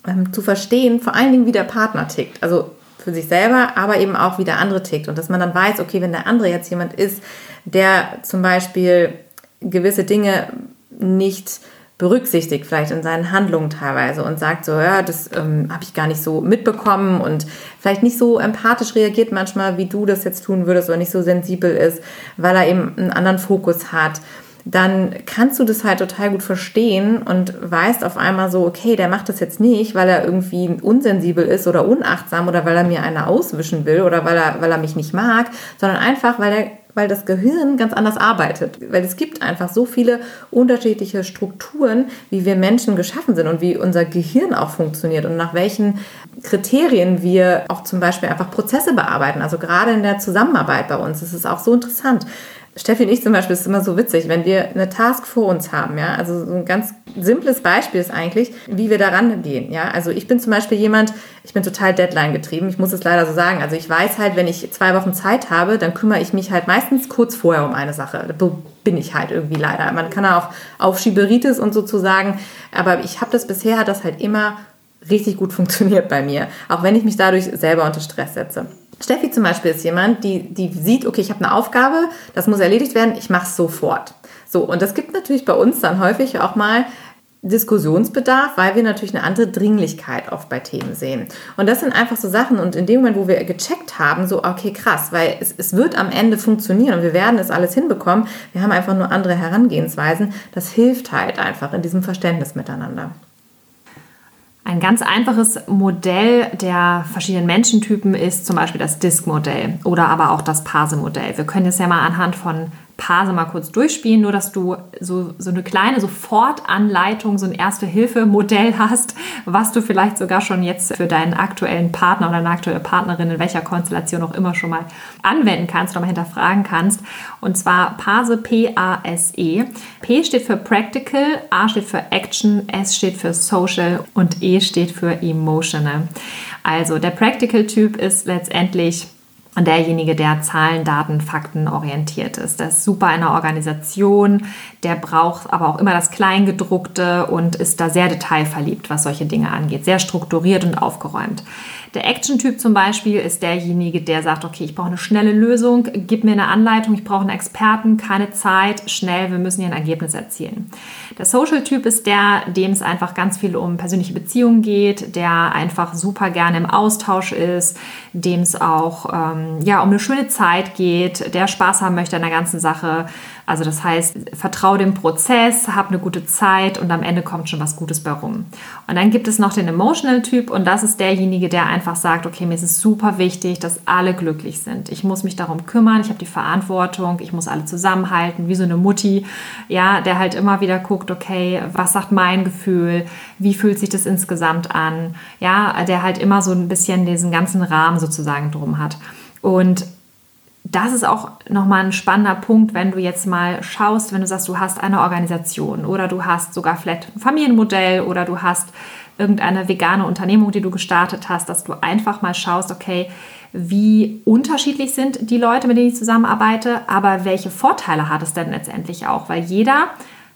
ähm, zu verstehen, vor allen Dingen, wie der Partner tickt. Also für sich selber, aber eben auch, wie der andere tickt. Und dass man dann weiß, okay, wenn der andere jetzt jemand ist, der zum Beispiel gewisse Dinge nicht berücksichtigt, vielleicht in seinen Handlungen teilweise und sagt so, ja, das ähm, habe ich gar nicht so mitbekommen und vielleicht nicht so empathisch reagiert manchmal, wie du das jetzt tun würdest oder nicht so sensibel ist, weil er eben einen anderen Fokus hat dann kannst du das halt total gut verstehen und weißt auf einmal so, okay, der macht das jetzt nicht, weil er irgendwie unsensibel ist oder unachtsam oder weil er mir eine auswischen will oder weil er, weil er mich nicht mag, sondern einfach, weil er weil das Gehirn ganz anders arbeitet. Weil es gibt einfach so viele unterschiedliche Strukturen, wie wir Menschen geschaffen sind und wie unser Gehirn auch funktioniert und nach welchen Kriterien wir auch zum Beispiel einfach Prozesse bearbeiten. Also gerade in der Zusammenarbeit bei uns ist es auch so interessant. Steffi und ich zum Beispiel, ist immer so witzig, wenn wir eine Task vor uns haben, ja, also so ein ganz simples Beispiel ist eigentlich, wie wir daran gehen, ja, also ich bin zum Beispiel jemand, ich bin total Deadline getrieben, ich muss es leider so sagen, also ich weiß halt, wenn ich zwei Wochen Zeit habe, dann kümmere ich mich halt meistens kurz vorher um eine Sache, bin ich halt irgendwie leider, man kann auch auf Schieberitis und sozusagen, aber ich habe das bisher, hat das halt immer richtig gut funktioniert bei mir, auch wenn ich mich dadurch selber unter Stress setze. Steffi zum Beispiel ist jemand, die, die sieht, okay, ich habe eine Aufgabe, das muss erledigt werden, ich mache es sofort. So, und das gibt natürlich bei uns dann häufig auch mal Diskussionsbedarf, weil wir natürlich eine andere Dringlichkeit oft bei Themen sehen. Und das sind einfach so Sachen und in dem Moment, wo wir gecheckt haben, so, okay, krass, weil es, es wird am Ende funktionieren und wir werden es alles hinbekommen, wir haben einfach nur andere Herangehensweisen, das hilft halt einfach in diesem Verständnis miteinander. Ein ganz einfaches Modell der verschiedenen Menschentypen ist zum Beispiel das Disk-Modell oder aber auch das Pase-Modell. Wir können jetzt ja mal anhand von Pase mal kurz durchspielen, nur dass du so, so eine kleine Sofortanleitung, so ein Erste-Hilfe-Modell hast, was du vielleicht sogar schon jetzt für deinen aktuellen Partner oder deine aktuelle Partnerin in welcher Konstellation auch immer schon mal anwenden kannst oder mal hinterfragen kannst. Und zwar Pase P-A-S-E. P steht für Practical, A steht für Action, S steht für Social und E steht für Emotional. Also der Practical-Typ ist letztendlich und derjenige, der Zahlen, Daten, Fakten orientiert ist. Der ist super in der Organisation, der braucht aber auch immer das Kleingedruckte und ist da sehr detailverliebt, was solche Dinge angeht. Sehr strukturiert und aufgeräumt. Der Action-Typ zum Beispiel ist derjenige, der sagt, okay, ich brauche eine schnelle Lösung, gib mir eine Anleitung, ich brauche einen Experten, keine Zeit, schnell, wir müssen hier ein Ergebnis erzielen. Der Social-Typ ist der, dem es einfach ganz viel um persönliche Beziehungen geht, der einfach super gerne im Austausch ist, dem es auch ähm, ja, um eine schöne Zeit geht, der Spaß haben möchte an der ganzen Sache, also das heißt, vertraue dem Prozess, hab eine gute Zeit und am Ende kommt schon was Gutes bei rum. Und dann gibt es noch den Emotional Typ und das ist derjenige, der einfach sagt, okay, mir ist es super wichtig, dass alle glücklich sind. Ich muss mich darum kümmern, ich habe die Verantwortung, ich muss alle zusammenhalten, wie so eine Mutti, ja, der halt immer wieder guckt, okay, was sagt mein Gefühl, wie fühlt sich das insgesamt an, ja, der halt immer so ein bisschen diesen ganzen Rahmen sozusagen drum hat. Und das ist auch nochmal ein spannender Punkt, wenn du jetzt mal schaust, wenn du sagst, du hast eine Organisation oder du hast sogar vielleicht ein Familienmodell oder du hast irgendeine vegane Unternehmung, die du gestartet hast, dass du einfach mal schaust, okay, wie unterschiedlich sind die Leute, mit denen ich zusammenarbeite, aber welche Vorteile hat es denn letztendlich auch? Weil jeder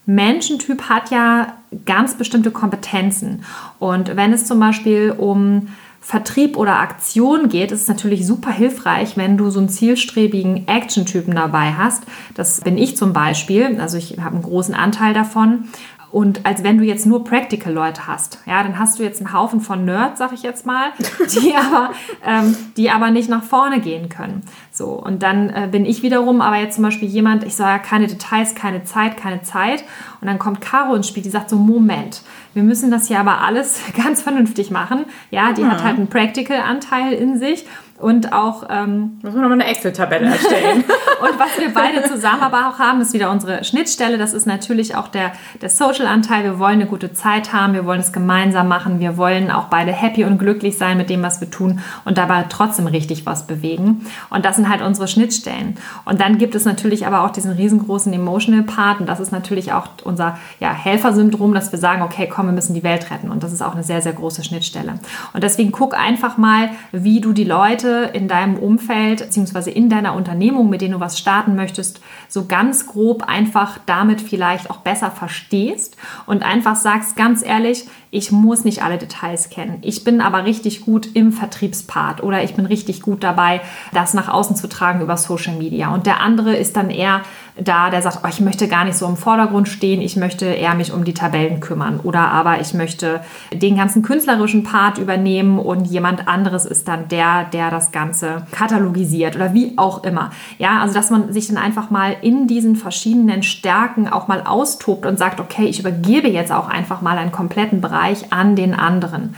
Menschentyp hat ja ganz bestimmte Kompetenzen. Und wenn es zum Beispiel um Vertrieb oder Aktion geht, ist es natürlich super hilfreich, wenn du so einen zielstrebigen Action-Typen dabei hast. Das bin ich zum Beispiel. Also ich habe einen großen Anteil davon. Und als wenn du jetzt nur Practical-Leute hast, ja, dann hast du jetzt einen Haufen von Nerds, sag ich jetzt mal, die aber, ähm, die aber nicht nach vorne gehen können. So, und dann äh, bin ich wiederum aber jetzt zum Beispiel jemand, ich sage ja keine Details, keine Zeit, keine Zeit. Und dann kommt Caro ins Spiel, die sagt so, Moment, wir müssen das hier aber alles ganz vernünftig machen. Ja, die ja. hat halt einen Practical-Anteil in sich und auch. Ähm, Müssen wir nochmal eine Excel-Tabelle erstellen. und was wir beide zusammen aber auch haben, ist wieder unsere Schnittstelle. Das ist natürlich auch der, der Social-Anteil. Wir wollen eine gute Zeit haben, wir wollen es gemeinsam machen, wir wollen auch beide happy und glücklich sein mit dem, was wir tun und dabei trotzdem richtig was bewegen. Und das sind halt unsere Schnittstellen. Und dann gibt es natürlich aber auch diesen riesengroßen Emotional Part und das ist natürlich auch unser ja, Helfersyndrom, dass wir sagen, okay, komm, wir müssen die Welt retten. Und das ist auch eine sehr, sehr große Schnittstelle. Und deswegen guck einfach mal, wie du die Leute Leute in deinem Umfeld bzw. in deiner Unternehmung, mit denen du was starten möchtest, so ganz grob einfach damit vielleicht auch besser verstehst und einfach sagst, ganz ehrlich, ich muss nicht alle Details kennen. Ich bin aber richtig gut im Vertriebspart oder ich bin richtig gut dabei, das nach außen zu tragen über Social Media. Und der andere ist dann eher da, der sagt, oh, ich möchte gar nicht so im Vordergrund stehen, ich möchte eher mich um die Tabellen kümmern oder aber ich möchte den ganzen künstlerischen Part übernehmen und jemand anderes ist dann der, der das Ganze katalogisiert oder wie auch immer. Ja, also dass man sich dann einfach mal in diesen verschiedenen Stärken auch mal austobt und sagt, okay, ich übergebe jetzt auch einfach mal einen kompletten Bereich an den anderen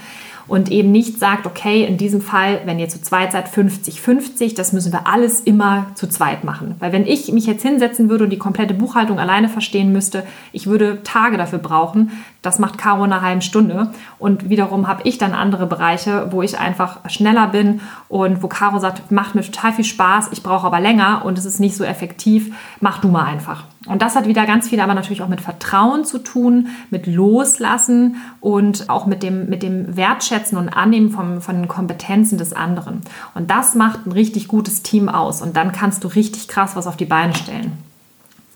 und eben nicht sagt, okay, in diesem Fall, wenn ihr zu zweit seid, 50-50, das müssen wir alles immer zu zweit machen. Weil wenn ich mich jetzt hinsetzen würde und die komplette Buchhaltung alleine verstehen müsste, ich würde Tage dafür brauchen. Das macht Caro in einer halben Stunde. Und wiederum habe ich dann andere Bereiche, wo ich einfach schneller bin und wo Caro sagt, macht mir total viel Spaß, ich brauche aber länger und es ist nicht so effektiv, mach du mal einfach. Und das hat wieder ganz viel aber natürlich auch mit Vertrauen zu tun, mit Loslassen und auch mit dem, mit dem Wertschätzen und Annehmen von, von den Kompetenzen des anderen. Und das macht ein richtig gutes Team aus. Und dann kannst du richtig krass was auf die Beine stellen.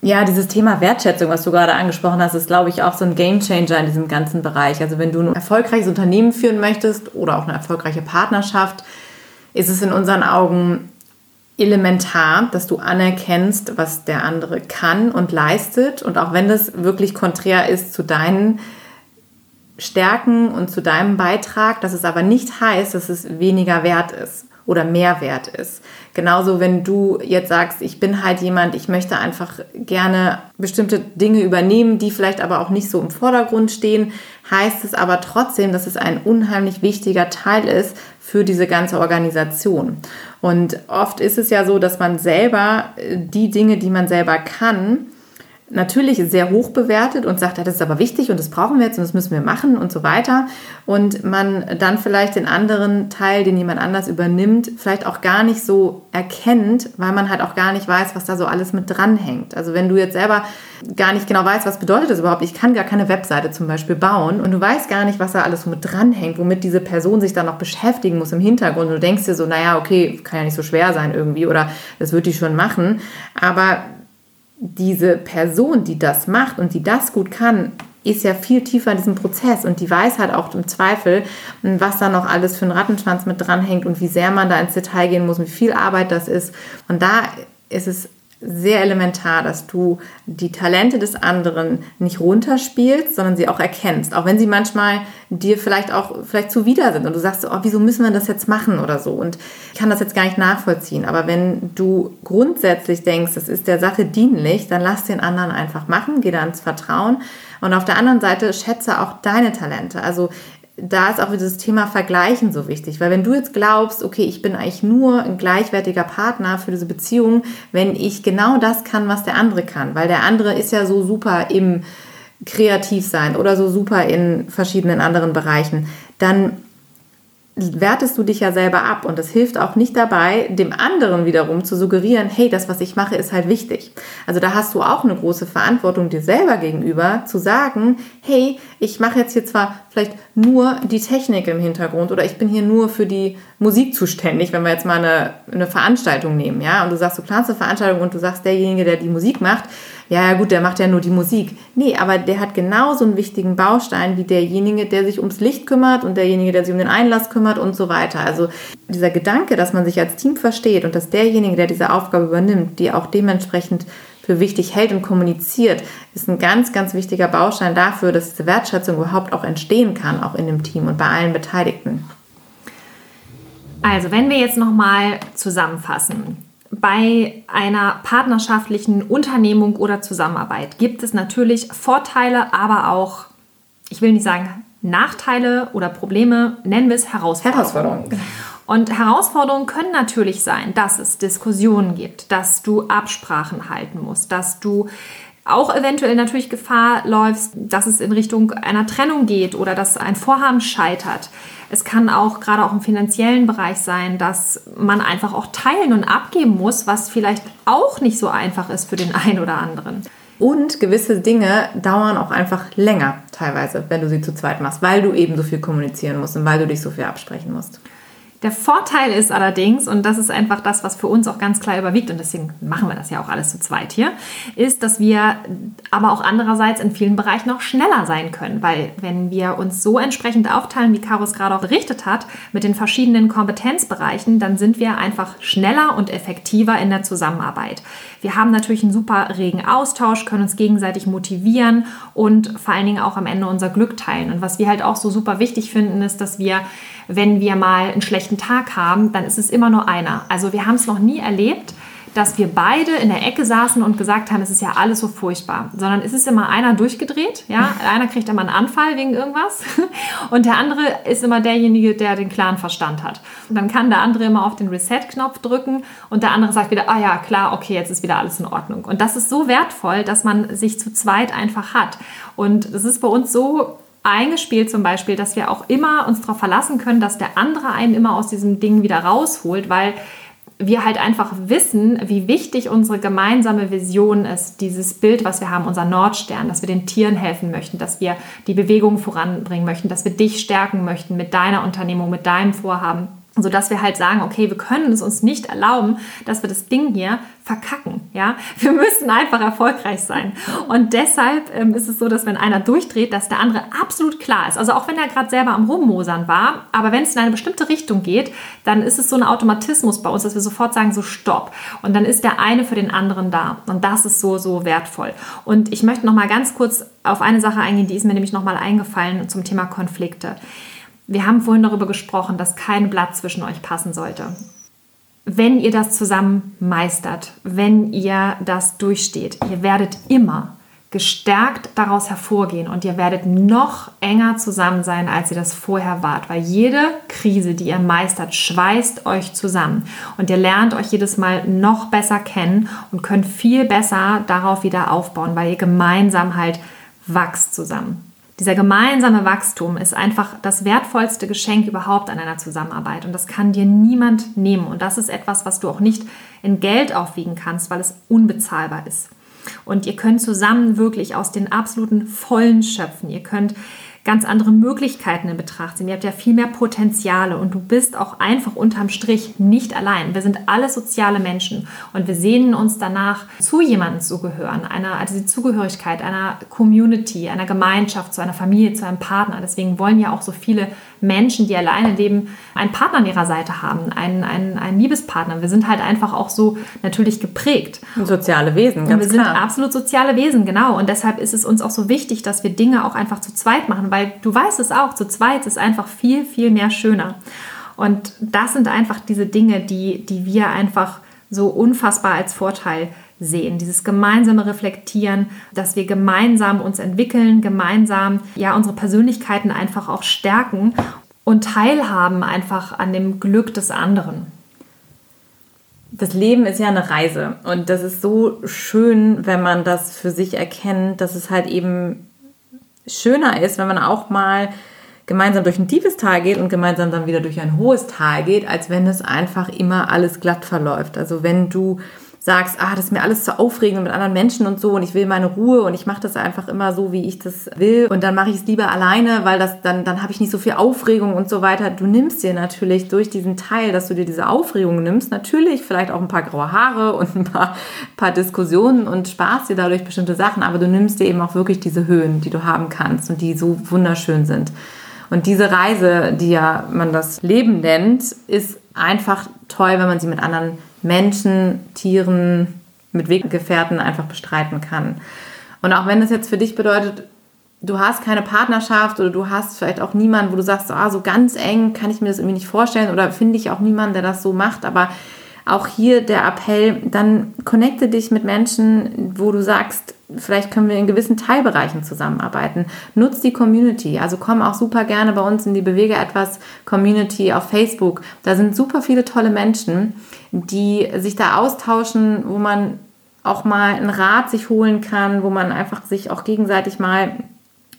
Ja, dieses Thema Wertschätzung, was du gerade angesprochen hast, ist, glaube ich, auch so ein Gamechanger in diesem ganzen Bereich. Also wenn du ein erfolgreiches Unternehmen führen möchtest oder auch eine erfolgreiche Partnerschaft, ist es in unseren Augen elementar, dass du anerkennst, was der andere kann und leistet. Und auch wenn das wirklich konträr ist zu deinen Stärken und zu deinem Beitrag, dass es aber nicht heißt, dass es weniger wert ist oder mehr wert ist. Genauso, wenn du jetzt sagst, ich bin halt jemand, ich möchte einfach gerne bestimmte Dinge übernehmen, die vielleicht aber auch nicht so im Vordergrund stehen, heißt es aber trotzdem, dass es ein unheimlich wichtiger Teil ist für diese ganze Organisation. Und oft ist es ja so, dass man selber äh, die Dinge, die man selber kann, natürlich sehr hoch bewertet und sagt, das ist aber wichtig und das brauchen wir jetzt und das müssen wir machen und so weiter. Und man dann vielleicht den anderen Teil, den jemand anders übernimmt, vielleicht auch gar nicht so erkennt, weil man halt auch gar nicht weiß, was da so alles mit dranhängt. Also wenn du jetzt selber gar nicht genau weißt, was bedeutet das überhaupt, ich kann gar keine Webseite zum Beispiel bauen und du weißt gar nicht, was da alles so mit dranhängt, womit diese Person sich dann noch beschäftigen muss im Hintergrund und du denkst dir so, naja, okay, kann ja nicht so schwer sein irgendwie oder das wird die schon machen. Aber diese Person, die das macht und die das gut kann, ist ja viel tiefer in diesem Prozess und die weiß halt auch im Zweifel, was da noch alles für ein Rattenschwanz mit dranhängt und wie sehr man da ins Detail gehen muss, wie viel Arbeit das ist. Und da ist es sehr elementar, dass du die Talente des anderen nicht runterspielst, sondern sie auch erkennst. Auch wenn sie manchmal dir vielleicht auch vielleicht zuwider sind und du sagst, oh, wieso müssen wir das jetzt machen oder so und ich kann das jetzt gar nicht nachvollziehen. Aber wenn du grundsätzlich denkst, das ist der Sache dienlich, dann lass den anderen einfach machen, geh da ins Vertrauen. Und auf der anderen Seite schätze auch deine Talente. Also da ist auch dieses Thema Vergleichen so wichtig, weil wenn du jetzt glaubst, okay, ich bin eigentlich nur ein gleichwertiger Partner für diese Beziehung, wenn ich genau das kann, was der andere kann, weil der andere ist ja so super im Kreativsein oder so super in verschiedenen anderen Bereichen, dann wertest du dich ja selber ab und das hilft auch nicht dabei, dem anderen wiederum zu suggerieren, hey, das, was ich mache, ist halt wichtig. Also da hast du auch eine große Verantwortung dir selber gegenüber, zu sagen, hey, ich mache jetzt hier zwar vielleicht nur die Technik im Hintergrund oder ich bin hier nur für die Musik zuständig, wenn wir jetzt mal eine, eine Veranstaltung nehmen, ja, und du sagst, du planst eine Veranstaltung und du sagst, derjenige, der die Musik macht, ja, gut, der macht ja nur die Musik. Nee, aber der hat genauso einen wichtigen Baustein wie derjenige, der sich ums Licht kümmert und derjenige, der sich um den Einlass kümmert und so weiter. Also dieser Gedanke, dass man sich als Team versteht und dass derjenige, der diese Aufgabe übernimmt, die auch dementsprechend für wichtig hält und kommuniziert, ist ein ganz, ganz wichtiger Baustein dafür, dass diese Wertschätzung überhaupt auch entstehen kann, auch in dem Team und bei allen Beteiligten. Also, wenn wir jetzt nochmal zusammenfassen, bei einer partnerschaftlichen Unternehmung oder Zusammenarbeit gibt es natürlich Vorteile, aber auch, ich will nicht sagen Nachteile oder Probleme, nennen wir es Herausforderungen. Herausforderungen. Und Herausforderungen können natürlich sein, dass es Diskussionen gibt, dass du Absprachen halten musst, dass du auch eventuell natürlich Gefahr läufst, dass es in Richtung einer Trennung geht oder dass ein Vorhaben scheitert. Es kann auch gerade auch im finanziellen Bereich sein, dass man einfach auch teilen und abgeben muss, was vielleicht auch nicht so einfach ist für den einen oder anderen. Und gewisse Dinge dauern auch einfach länger teilweise, wenn du sie zu zweit machst, weil du eben so viel kommunizieren musst und weil du dich so viel absprechen musst. Der Vorteil ist allerdings, und das ist einfach das, was für uns auch ganz klar überwiegt, und deswegen machen wir das ja auch alles zu zweit hier, ist, dass wir aber auch andererseits in vielen Bereichen noch schneller sein können, weil wenn wir uns so entsprechend aufteilen, wie Karos gerade auch berichtet hat, mit den verschiedenen Kompetenzbereichen, dann sind wir einfach schneller und effektiver in der Zusammenarbeit. Wir haben natürlich einen super regen Austausch, können uns gegenseitig motivieren und vor allen Dingen auch am Ende unser Glück teilen. Und was wir halt auch so super wichtig finden, ist, dass wir wenn wir mal einen schlechten Tag haben, dann ist es immer nur einer. Also wir haben es noch nie erlebt, dass wir beide in der Ecke saßen und gesagt haben, es ist ja alles so furchtbar, sondern es ist immer einer durchgedreht, ja, einer kriegt immer einen Anfall wegen irgendwas und der andere ist immer derjenige, der den klaren Verstand hat. Und dann kann der andere immer auf den Reset-Knopf drücken und der andere sagt wieder, ah ja, klar, okay, jetzt ist wieder alles in Ordnung. Und das ist so wertvoll, dass man sich zu zweit einfach hat. Und es ist bei uns so eingespielt zum Beispiel, dass wir auch immer uns darauf verlassen können, dass der andere einen immer aus diesem Ding wieder rausholt, weil wir halt einfach wissen, wie wichtig unsere gemeinsame Vision ist, dieses Bild, was wir haben, unser Nordstern, dass wir den Tieren helfen möchten, dass wir die Bewegung voranbringen möchten, dass wir dich stärken möchten mit deiner Unternehmung, mit deinem Vorhaben so dass wir halt sagen, okay, wir können es uns nicht erlauben, dass wir das Ding hier verkacken, ja. Wir müssen einfach erfolgreich sein. Und deshalb ähm, ist es so, dass wenn einer durchdreht, dass der andere absolut klar ist. Also auch wenn er gerade selber am Rummosern war, aber wenn es in eine bestimmte Richtung geht, dann ist es so ein Automatismus bei uns, dass wir sofort sagen, so stopp. Und dann ist der eine für den anderen da. Und das ist so, so wertvoll. Und ich möchte noch mal ganz kurz auf eine Sache eingehen, die ist mir nämlich noch mal eingefallen zum Thema Konflikte. Wir haben vorhin darüber gesprochen, dass kein Blatt zwischen euch passen sollte. Wenn ihr das zusammen meistert, wenn ihr das durchsteht, ihr werdet immer gestärkt daraus hervorgehen und ihr werdet noch enger zusammen sein, als ihr das vorher wart, weil jede Krise, die ihr meistert, schweißt euch zusammen und ihr lernt euch jedes Mal noch besser kennen und könnt viel besser darauf wieder aufbauen, weil ihr gemeinsam halt wächst zusammen. Dieser gemeinsame Wachstum ist einfach das wertvollste Geschenk überhaupt an einer Zusammenarbeit und das kann dir niemand nehmen und das ist etwas, was du auch nicht in Geld aufwiegen kannst, weil es unbezahlbar ist. Und ihr könnt zusammen wirklich aus den absoluten Vollen schöpfen. Ihr könnt ganz andere Möglichkeiten in Betracht ziehen. Ihr habt ja viel mehr Potenziale und du bist auch einfach unterm Strich nicht allein. Wir sind alle soziale Menschen und wir sehnen uns danach, zu jemandem zu gehören, einer, also die Zugehörigkeit einer Community, einer Gemeinschaft, zu einer Familie, zu einem Partner. Deswegen wollen ja auch so viele Menschen, die alleine leben, einen Partner an ihrer Seite haben, einen, einen, einen Liebespartner. Wir sind halt einfach auch so natürlich geprägt. Soziale Wesen, ganz Und wir klar. sind absolut soziale Wesen, genau. Und deshalb ist es uns auch so wichtig, dass wir Dinge auch einfach zu zweit machen, weil du weißt es auch, zu zweit ist einfach viel, viel mehr schöner. Und das sind einfach diese Dinge, die, die wir einfach so unfassbar als Vorteil sehen, dieses gemeinsame Reflektieren, dass wir gemeinsam uns entwickeln, gemeinsam ja unsere Persönlichkeiten einfach auch stärken und teilhaben einfach an dem Glück des anderen. Das Leben ist ja eine Reise und das ist so schön, wenn man das für sich erkennt, dass es halt eben schöner ist, wenn man auch mal gemeinsam durch ein tiefes Tal geht und gemeinsam dann wieder durch ein hohes Tal geht, als wenn es einfach immer alles glatt verläuft. Also wenn du sagst, ah, das ist mir alles zu aufregend mit anderen Menschen und so und ich will meine Ruhe und ich mache das einfach immer so, wie ich das will und dann mache ich es lieber alleine, weil das dann dann habe ich nicht so viel Aufregung und so weiter. Du nimmst dir natürlich durch diesen Teil, dass du dir diese Aufregung nimmst, natürlich vielleicht auch ein paar graue Haare und ein paar, paar Diskussionen und sparst dir dadurch bestimmte Sachen, aber du nimmst dir eben auch wirklich diese Höhen, die du haben kannst und die so wunderschön sind. Und diese Reise, die ja man das Leben nennt, ist einfach toll, wenn man sie mit anderen Menschen, Tieren, mit Weggefährten einfach bestreiten kann. Und auch wenn das jetzt für dich bedeutet, du hast keine Partnerschaft oder du hast vielleicht auch niemanden, wo du sagst, ah, so ganz eng kann ich mir das irgendwie nicht vorstellen oder finde ich auch niemanden, der das so macht, aber auch hier der Appell, dann connecte dich mit Menschen, wo du sagst, vielleicht können wir in gewissen Teilbereichen zusammenarbeiten. Nutz die Community. Also komm auch super gerne bei uns in die Bewege etwas Community auf Facebook. Da sind super viele tolle Menschen, die sich da austauschen, wo man auch mal einen Rat sich holen kann, wo man einfach sich auch gegenseitig mal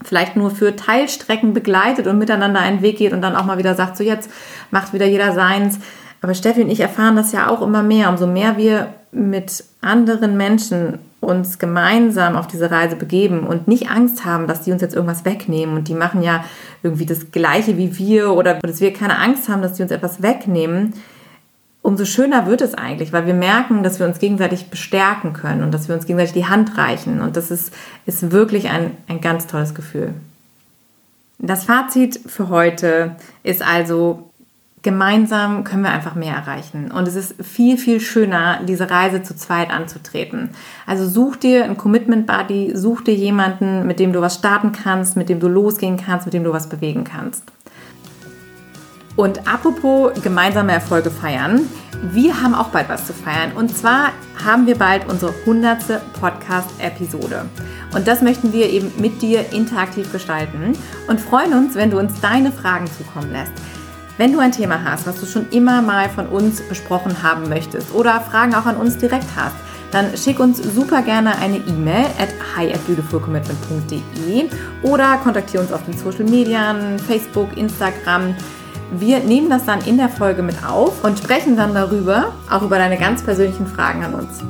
vielleicht nur für Teilstrecken begleitet und miteinander einen Weg geht und dann auch mal wieder sagt, so jetzt macht wieder jeder seins. Aber Steffi und ich erfahren das ja auch immer mehr. Umso mehr wir mit anderen Menschen uns gemeinsam auf diese Reise begeben und nicht Angst haben, dass die uns jetzt irgendwas wegnehmen und die machen ja irgendwie das Gleiche wie wir oder dass wir keine Angst haben, dass die uns etwas wegnehmen, umso schöner wird es eigentlich, weil wir merken, dass wir uns gegenseitig bestärken können und dass wir uns gegenseitig die Hand reichen und das ist, ist wirklich ein, ein ganz tolles Gefühl. Das Fazit für heute ist also, gemeinsam können wir einfach mehr erreichen. Und es ist viel, viel schöner, diese Reise zu zweit anzutreten. Also such dir einen Commitment Buddy, such dir jemanden, mit dem du was starten kannst, mit dem du losgehen kannst, mit dem du was bewegen kannst. Und apropos gemeinsame Erfolge feiern, wir haben auch bald was zu feiern. Und zwar haben wir bald unsere 100. Podcast-Episode. Und das möchten wir eben mit dir interaktiv gestalten und freuen uns, wenn du uns deine Fragen zukommen lässt. Wenn du ein Thema hast, was du schon immer mal von uns besprochen haben möchtest oder Fragen auch an uns direkt hast, dann schick uns super gerne eine E-Mail at hi at oder kontaktiere uns auf den Social Medien, Facebook, Instagram. Wir nehmen das dann in der Folge mit auf und sprechen dann darüber, auch über deine ganz persönlichen Fragen an uns.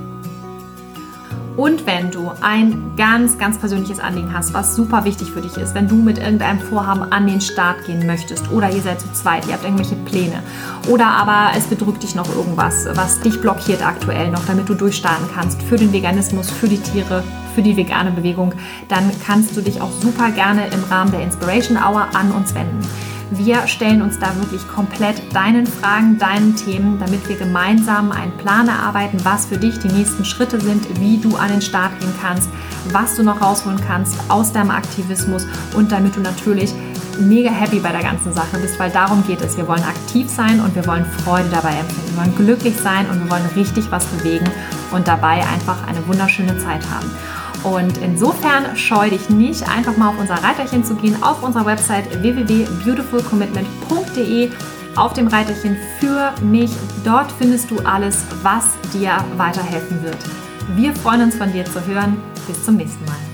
Und wenn du ein ganz, ganz persönliches Anliegen hast, was super wichtig für dich ist, wenn du mit irgendeinem Vorhaben an den Start gehen möchtest oder ihr seid zu zweit, ihr habt irgendwelche Pläne oder aber es bedrückt dich noch irgendwas, was dich blockiert aktuell noch, damit du durchstarten kannst für den Veganismus, für die Tiere, für die vegane Bewegung, dann kannst du dich auch super gerne im Rahmen der Inspiration Hour an uns wenden. Wir stellen uns da wirklich komplett deinen Fragen, deinen Themen, damit wir gemeinsam einen Plan erarbeiten, was für dich die nächsten Schritte sind, wie du an den Start gehen kannst, was du noch rausholen kannst aus deinem Aktivismus und damit du natürlich mega happy bei der ganzen Sache bist, weil darum geht es. Wir wollen aktiv sein und wir wollen Freude dabei empfinden. Wir wollen glücklich sein und wir wollen richtig was bewegen und dabei einfach eine wunderschöne Zeit haben. Und insofern scheu dich nicht, einfach mal auf unser Reiterchen zu gehen, auf unserer Website www.beautifulcommitment.de auf dem Reiterchen für mich. Dort findest du alles, was dir weiterhelfen wird. Wir freuen uns von dir zu hören. Bis zum nächsten Mal.